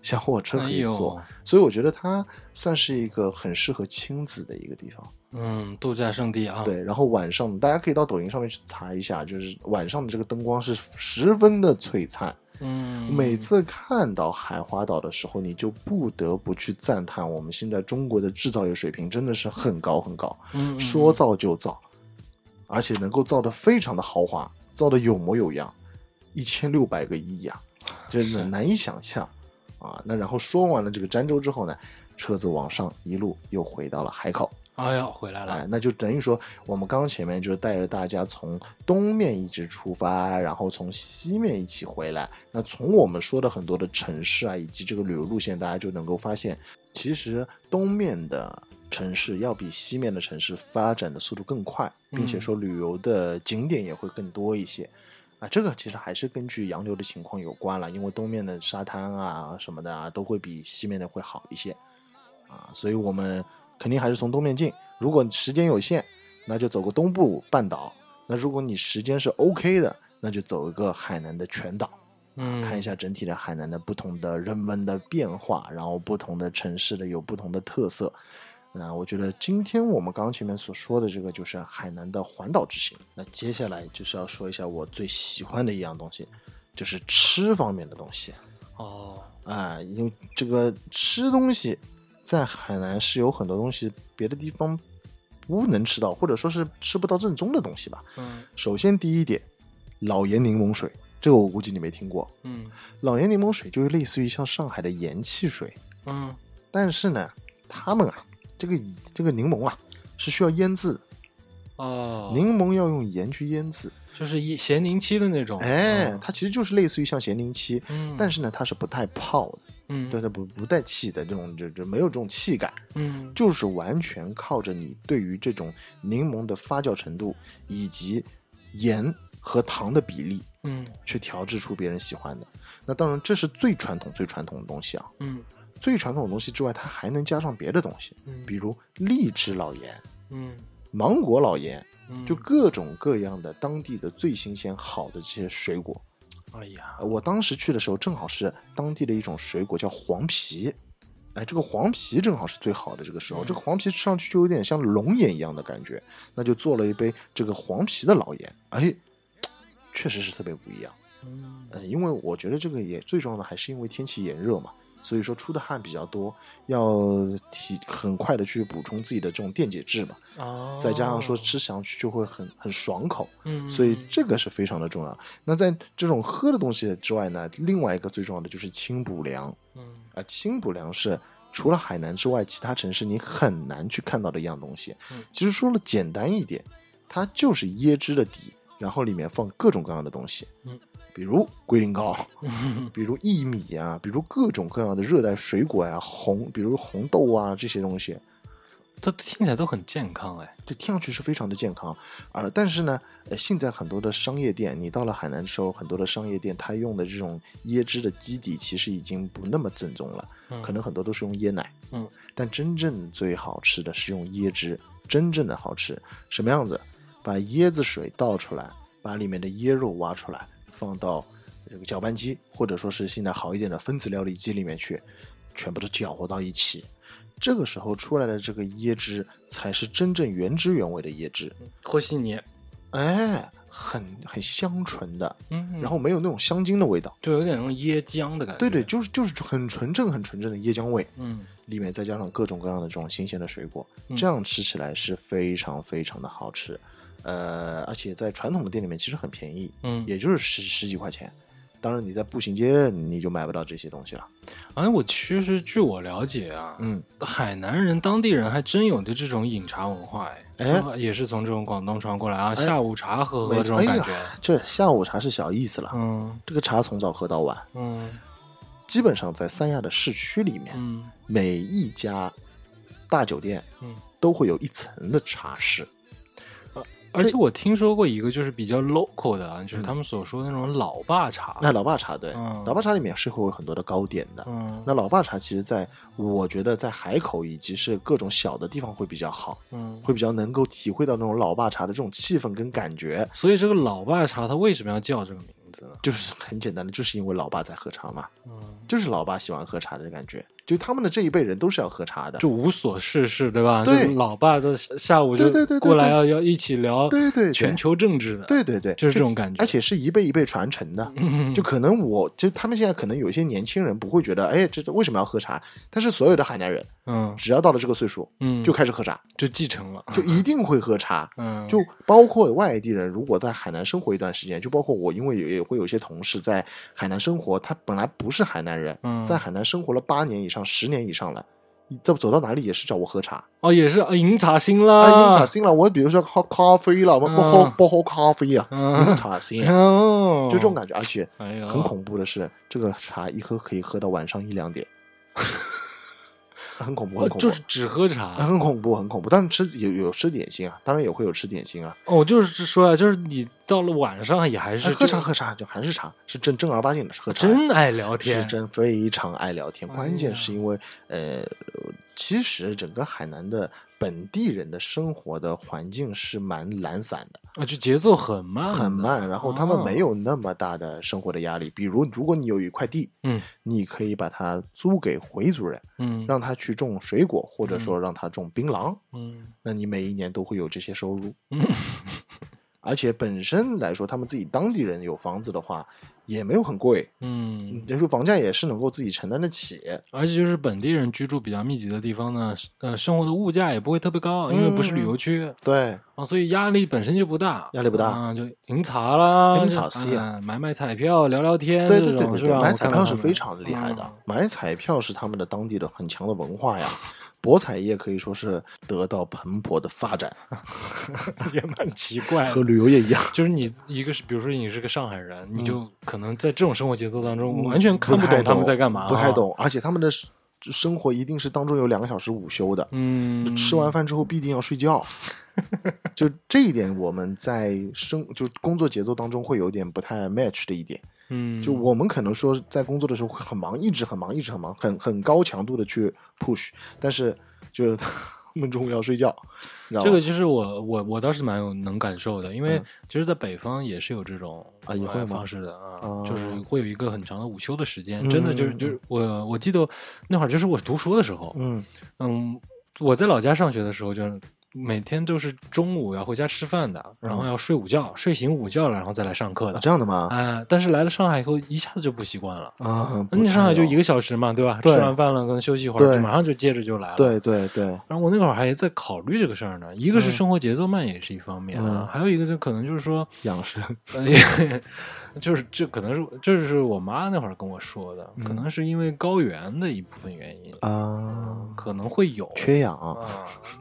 小火车可以坐，所以我觉得它算是一个很适合亲子的一个地方。嗯，度假胜地啊。对，然后晚上大家可以到抖音上面去查一下，就是晚上的这个灯光是十分的璀璨。嗯，每次看到海花岛的时候，你就不得不去赞叹我们现在中国的制造业水平真的是很高很高。嗯，说造就造，而且能够造的非常的豪华，造的有模有样，一千六百个亿呀，真的难以想象啊！那然后说完了这个儋州之后呢，车子往上一路又回到了海口。哎呀，回来了！哎，那就等于说，我们刚刚前面就是带着大家从东面一直出发，然后从西面一起回来。那从我们说的很多的城市啊，以及这个旅游路线，大家就能够发现，其实东面的城市要比西面的城市发展的速度更快，并且说旅游的景点也会更多一些。啊，这个其实还是根据洋流的情况有关了，因为东面的沙滩啊什么的啊，都会比西面的会好一些。啊，所以我们。肯定还是从东面进。如果时间有限，那就走个东部半岛。那如果你时间是 OK 的，那就走一个海南的全岛，嗯，看一下整体的海南的不同的人文的变化，然后不同的城市的有不同的特色。那我觉得今天我们刚刚前面所说的这个就是海南的环岛之行。那接下来就是要说一下我最喜欢的一样东西，就是吃方面的东西。哦，啊，因为这个吃东西。在海南是有很多东西别的地方不能吃到，或者说是吃不到正宗的东西吧。嗯，首先第一点，老盐柠檬水，这个我估计你没听过。嗯，老盐柠檬水就是类似于像上海的盐汽水。嗯，但是呢，他们啊，这个这个柠檬啊是需要腌制。哦，柠檬要用盐去腌制，就是一咸柠七的那种。哎，它其实就是类似于像咸柠七，但是呢，它是不太泡的。嗯，对它不不带气的这种，就就没有这种气感，嗯，就是完全靠着你对于这种柠檬的发酵程度以及盐和糖的比例，嗯，去调制出别人喜欢的。那当然这是最传统最传统的东西啊，嗯，最传统的东西之外，它还能加上别的东西，嗯，比如荔枝老盐，嗯，芒果老盐，嗯，就各种各样的当地的最新鲜好的这些水果。哎呀，我当时去的时候正好是当地的一种水果，叫黄皮。哎，这个黄皮正好是最好的这个时候，这个黄皮吃上去就有点像龙眼一样的感觉，那就做了一杯这个黄皮的老盐。哎，确实是特别不一样。嗯，因为我觉得这个也最重要的还是因为天气炎热嘛。所以说出的汗比较多，要提很快的去补充自己的这种电解质嘛。哦，再加上说吃上去就会很很爽口。嗯，所以这个是非常的重要。那在这种喝的东西之外呢，另外一个最重要的就是清补凉。嗯，啊，清补凉是除了海南之外，其他城市你很难去看到的一样东西。嗯，其实说了简单一点，它就是椰汁的底，然后里面放各种各样的东西。嗯。比如龟苓膏，比如薏米啊，比如各种各样的热带水果呀，红，比如红豆啊这些东西，它听起来都很健康哎，对，听上去是非常的健康啊。但是呢，呃，现在很多的商业店，你到了海南的时候，很多的商业店，它用的这种椰汁的基底其实已经不那么正宗了，可能很多都是用椰奶。嗯，但真正最好吃的是用椰汁，真正的好吃什么样子？把椰子水倒出来，把里面的椰肉挖出来。放到这个搅拌机，或者说是现在好一点的分子料理机里面去，全部都搅和到一起。这个时候出来的这个椰汁才是真正原汁原味的椰汁，和稀泥，哎，很很香醇的，嗯，然后没有那种香精的味道，就有点那种椰浆的感觉。对对，就是就是很纯正很纯正的椰浆味，嗯，里面再加上各种各样的这种新鲜的水果，这样吃起来是非常非常的好吃。呃，而且在传统的店里面其实很便宜，嗯，也就是十十几块钱。当然，你在步行街你就买不到这些东西了。哎，我其实据我了解啊，嗯，海南人当地人还真有的这种饮茶文化，哎，也是从这种广东传过来啊，下午茶喝喝这种感觉。这下午茶是小意思了，嗯，这个茶从早喝到晚，嗯，基本上在三亚的市区里面，嗯，每一家大酒店，嗯，都会有一层的茶室。而且我听说过一个就是比较 local 的啊，就是他们所说的那种老爸茶。那老爸茶对，嗯、老爸茶里面是会有很多的糕点的。嗯，那老爸茶其实在我觉得在海口以及是各种小的地方会比较好，嗯，会比较能够体会到那种老爸茶的这种气氛跟感觉。所以这个老爸茶它为什么要叫这个名字呢？就是很简单的，就是因为老爸在喝茶嘛，嗯，就是老爸喜欢喝茶的感觉。就他们的这一辈人都是要喝茶的，就无所事事，对吧？对。就老爸的下午就过来要要一起聊对对对。全球政治的，对对对，就是这种感觉。而且是一辈一辈传承的。嗯，就可能我就他们现在可能有一些年轻人不会觉得，哎，这为什么要喝茶？但是所有的海南人，嗯。只要到了这个岁数，嗯，就开始喝茶，就继承了，就一定会喝茶。嗯，就包括外地人，如果在海南生活一段时间，就包括我，因为也也会有些同事在海南生活，他本来不是海南人，嗯。在海南生活了八年以上、十年以上了，走走到哪里也是找我喝茶。哦，也是啊饮茶心啊，啦，饮茶心了，我比如说喝咖啡了，我不喝不喝咖啡啊，嗯饮茶心，哦，就这种感觉，而且很恐怖的是，这个茶一喝可以喝到晚上一两点，很恐怖，很恐怖，就是只喝茶。很恐怖，很恐怖。但是吃有有吃点心啊，当然也会有吃点心啊。哦，就是说啊，就是你到了晚上也还是哎喝茶喝茶就还是茶，是正正儿八经的喝茶，真爱聊天是，真非常爱聊天。哎关键是因为呃，其实整个海南的本地人的生活的环境是蛮懒散的。啊，就节奏很慢，很慢，然后他们哦没有那么大的生活的压力。比如，如果你有一块地，嗯你可以把它租给回族人，嗯让他去种水果，或者说让他种槟榔，嗯那你每一年都会有这些收入。嗯而且本身来说，他们自己当地人有房子的话，也没有很贵，嗯，就是房价也是能够自己承担得起。而且就是本地人居住比较密集的地方呢，呃，生活的物价也不会特别高，因为不是旅游区对，啊，所以压力本身就不大，压力不大啊，就饮茶啦，饮茶是啊，买买彩票，聊聊天，对对对买彩票是非常厉害的嗯，买彩票是他们的当地的很强的文化呀。博彩业可以说是得到蓬勃的发展，也蛮奇怪和。旅游业一样。就是你一个是，比如说你是个上海人，你就可能在这种生活节奏当中，嗯完全看不太懂他们在干嘛，不太。懂，而且他们的生生活一定是当中有两个小时午休的，嗯，吃完饭之后必定要睡觉。就这一点，我们在生就工作节奏当中会有点不太 match 的一点。嗯，就我们可能说在工作的时候会很忙，一直很忙，一直很忙，很很高强度的去 push，但是就是他们中午要睡觉，这个其实我我我倒是蛮有能感受的，因为嗯。其实，在北方也是有这种呃啊也会方式的啊，哦。就是会有一个很长的午休的时间，嗯真的就是就是我我记得那会儿就是我读书的时候，嗯。嗯，我在老家上学的时候，就是每天都是中午要回家吃饭的，然后要睡午觉，睡醒午觉了，然后再来上课的啊，这样的吗？哎，但是来了上海以后，一下子就不习惯了。啊，那你上海就一个，小时嘛，对吧？对吃完饭了，可能休息一会儿，就马上就接着就来了。对对对，然后我那会儿还在考虑这个事儿呢，一个是生活节奏慢也是一方面啊，嗯还有一个就可能就是说，养生，呃，就是这可能是这是我妈那会儿跟我说的，可能是因为高原的一部分原因，啊，可能会有缺氧，啊。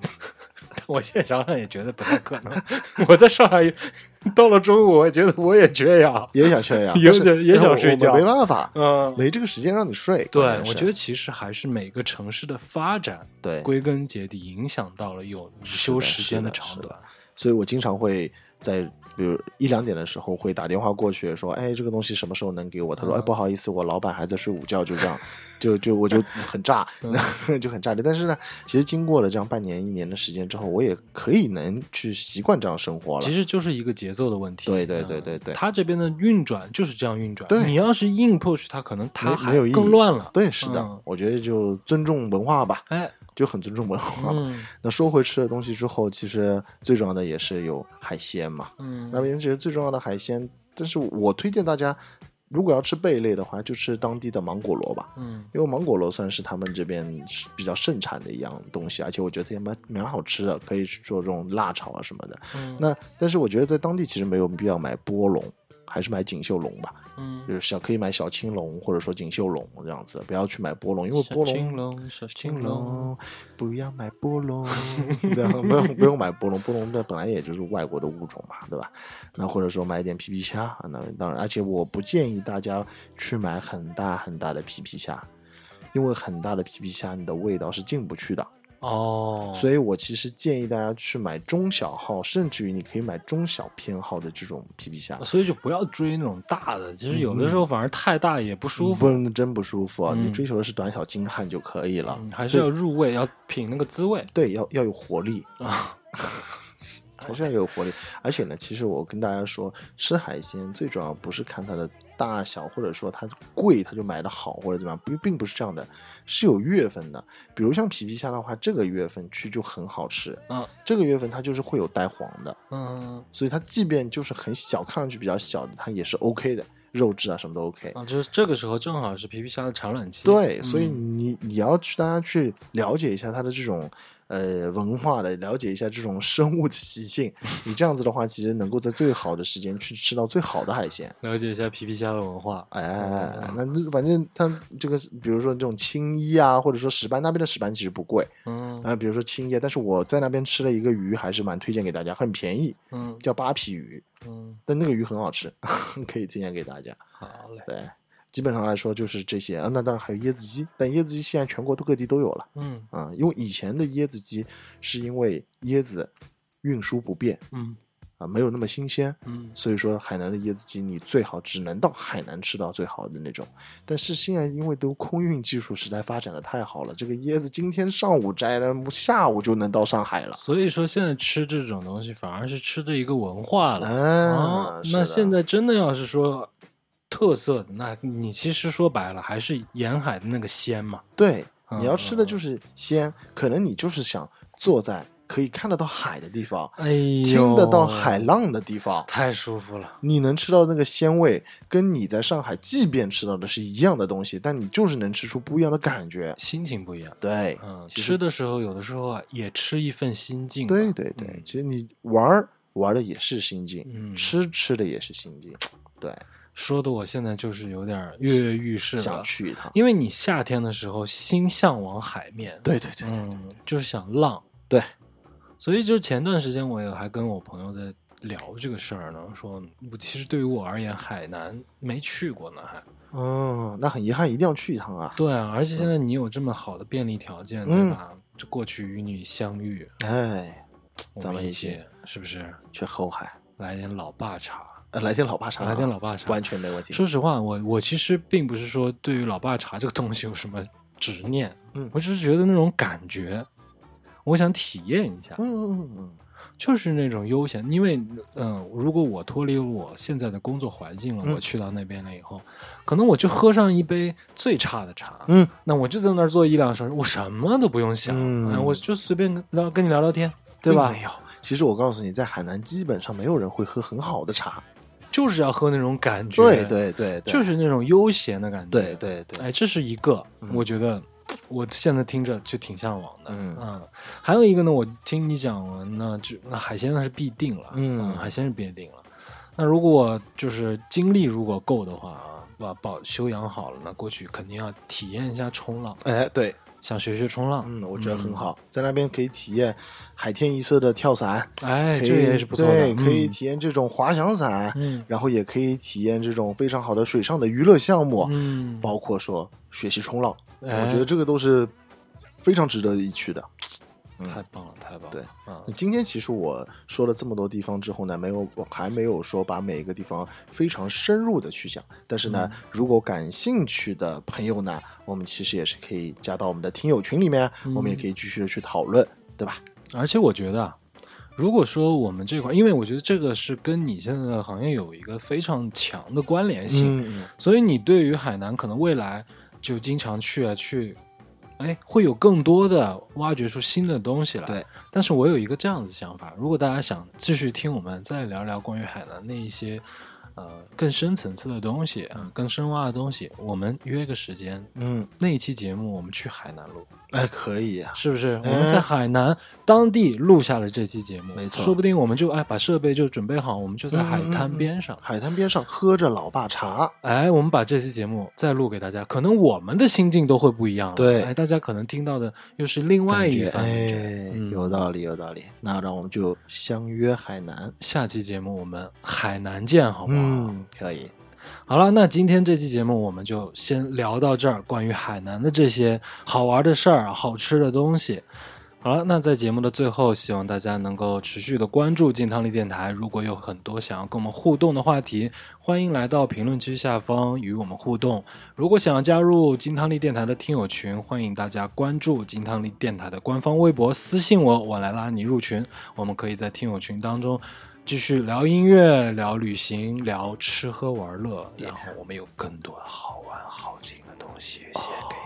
我现在想想也觉得不太可能。我在上海到了中午，我觉得我也缺氧。也想缺氧，也但是我想睡觉没办法，嗯，没这个时间让你睡。对我觉得其实还是每个城市的发展，对归根结底影响到了有午休时间的长短。所以我经常会在比如一两点的时候会打电话过去说，哎，这个东西什么时候能给我？他说，嗯哎，不好意思，我老板还在睡午觉，就这样，就就我就很炸，嗯 就很炸裂。但是呢，其实经过了这样半年一年的时间之后，我也可以能去习惯这样生活了其。实就是一个节奏的问题。对对对嗯对对他这边的运转就是这样运转。对你要是硬 push 他，可能它还没没有意义更乱了。对，是的，嗯我觉得就尊重文化吧，哎，就很尊重文化。嗯 那说回吃的东西之后，其实最重要的也是有海鲜嘛。嗯那边其实最重要的海鲜，但是我推荐大家，如果要吃贝类的话，就吃当地的芒果螺吧。嗯因为芒果螺算是他们这边是比较盛产的一样东西，而且我觉得也蛮蛮好吃的，可以做这种辣炒啊什么的。嗯那但是我觉得在当地其实没有必要买波龙，还是买锦绣龙吧，嗯，就是小可以买小青龙或者说锦绣龙这样子，不要去买波龙，因为小波龙。青龙，小青青龙，龙，不要买波龙，这样不用不用买波龙，波龙的本来也就是外国的物种嘛，对吧？那或者说买一点皮皮虾，那当然，而且我不建议大家去买很大很大的皮皮虾，因为很大的皮皮虾你的味道是进不去的，哦，所以我其实建议大家去买中小号，甚至于你可以买中小偏号的这种皮皮虾。所以就不要追那种大的，其实有的时候反而太大也不舒服，不真不舒服啊！嗯你追求的是短小精悍就可以了，嗯还是要入味，要品那个滋味对，要要有活力。啊。还是要有活力。而且呢，其实我跟大家说，吃海鲜最主要不是看它的大小，或者说它贵它就买的好或者怎么样，并并不是这样的，是有月份的。比如像皮皮虾的话，这个月份去就很好吃，嗯，这个月份它就是会有带黄的，嗯所以它即便就是很小，看上去比较小的，它也是 OK 的，肉质啊什么都 OK。啊，就是这个时候正好是皮皮虾的产卵期。对，嗯所以你你要去大家去了解一下它的这种呃文化的，了解一下这种生物的习性。你这样子的话，其实能够在最好的时间去吃到最好的海鲜。了解一下皮皮虾的文化。哎，那那反正它这个，比如说这种青衣啊，或者说石斑，那边的石斑其实不贵嗯啊、比如说青衣，但是我在那边吃了一个鱼，还是蛮推荐给大家，很便宜，嗯叫扒皮鱼，嗯，但那个鱼很好吃，可以推荐给大家。好嘞。对，基本上来说就是这些啊。那当然还有椰子鸡，但椰子鸡现在全国都各地都有了嗯啊。因为以前的椰子鸡是因为椰子运输不便嗯啊，没有那么新鲜，嗯所以说海南的椰子鸡你最好只能到海南吃到最好的那种。但是现在因为都空运技术时代发展的太好了，这个椰子今天上午摘了，下午就能到上海了。所以说现在吃这种东西反而是吃的一个文化了。啊哦，，是的那现在真的要是说特色的，那你其实说白了还是沿海的那个鲜嘛。对，嗯你要吃的就是鲜，可能你就是想坐在可以看得到海的地方，哎，听得到海浪的地方，太舒服了。你能吃到那个鲜味，跟你在上海即便吃到的是一样的东西，但你就是能吃出不一样的感觉。心情不一样，对，嗯，吃的时候有的时候啊，也吃一份心境。对对对，嗯其实你玩儿玩的也是心境，嗯吃吃的也是心境，对，说的我现在就是有点跃跃欲试想了，去一趟。因为你夏天的时候心向往海面，对对对，嗯，就是想浪，对，所以就是前段时间我也还跟我朋友在聊这个事儿呢，说我其实对于我而言，海南没去过呢，还嗯，那很遗憾，一定要去一趟啊！对啊，而且现在你有这么好的便利条件，对嗯吧？就过去与你相遇，哎，咱们一起一起是不是去后海，来点老爸茶？呃，来点老爸茶啊，来点老爸茶完全没问题。说实话，我我其实并不是说对于老爸茶这个东西有什么执念，嗯我只是觉得那种感觉，我想体验一下，嗯嗯嗯嗯，就是那种悠闲。因为，嗯、如果我脱离我现在的工作环境了，嗯我去到那边了以后，可能我就喝上一杯最差的茶，嗯，那我就在那儿坐一两个小时，我什么都不用想，嗯哎我就随便跟聊跟你聊聊天，对吧？没有。其实我告诉你，在海南基本上没有人会喝很好的茶。就是要喝那种感觉，对对对对，就是那种悠闲的感觉，对对对，哎，这是一个，嗯。我觉得我现在听着就挺向往的。嗯。还有一个呢，我听你讲完呢，就那海鲜那是必定了，嗯。海鲜是必定了。那如果就是精力如果够的话啊，把保修养好了呢，过去肯定要体验一下冲浪，哎对，想学学冲浪。嗯，我觉得很好，在那边可以体验海天一色的跳伞，哎，这也是不错的，对，可以嗯体验这种滑翔伞，嗯然后也可以体验这种非常好的水上的娱乐项目，嗯，包括说学习冲浪，哎我觉得这个都是非常值得一去的。太棒了，太棒了。对嗯那，今天其实我说了这么多地方之后呢，没有我还没有说把每一个地方非常深入的去讲。但是呢，如果感兴趣的朋友呢，我们其实也是可以加到我们的听友群里面，我们也可以继续的去讨论，对吧？而且我觉得啊，如果说我们这块，因为我觉得这个是跟你现在的行业有一个非常强的关联性，嗯所以你对于海南可能未来就经常去啊去，哎，会有更多的挖掘出新的东西来。对，但是我有一个这样子想法，如果大家想继续听我们再聊聊关于海南那一些。呃，更深层次的东西，啊，更深挖的东西，我们约个时间，嗯，那一期节目我们去海南录，哎，可以啊，是不是？我哎们在海南当地录下了这期节目，没错说不定我们就哎把设备就准备好，我们就在海滩嗯嗯嗯边上，海滩边上喝着老爸茶，哎，我们把这期节目再录给大家，可能我们的心境都会不一样了。对哎，大家可能听到的又是另外一番。哎，嗯有道理，有道理。那让我们就相约海南，下期节目我们海南见，好不好？嗯，可以。好了，那今天这期节目我们就先聊到这儿，关于海南的这些好玩的事儿、好吃的东西。好了，那在节目的最后，希望大家能够持续的关注金汤力电台。如果有很多想要跟我们互动的话题，欢迎来到评论区下方与我们互动。如果想要加入金汤力电台的听友群，欢迎大家关注金汤力电台的官方微博，私信我，我来拉你入群。我们可以在听友群当中继续聊音乐、聊旅行、聊吃喝玩乐，然后我们有更多好玩好听的东西写给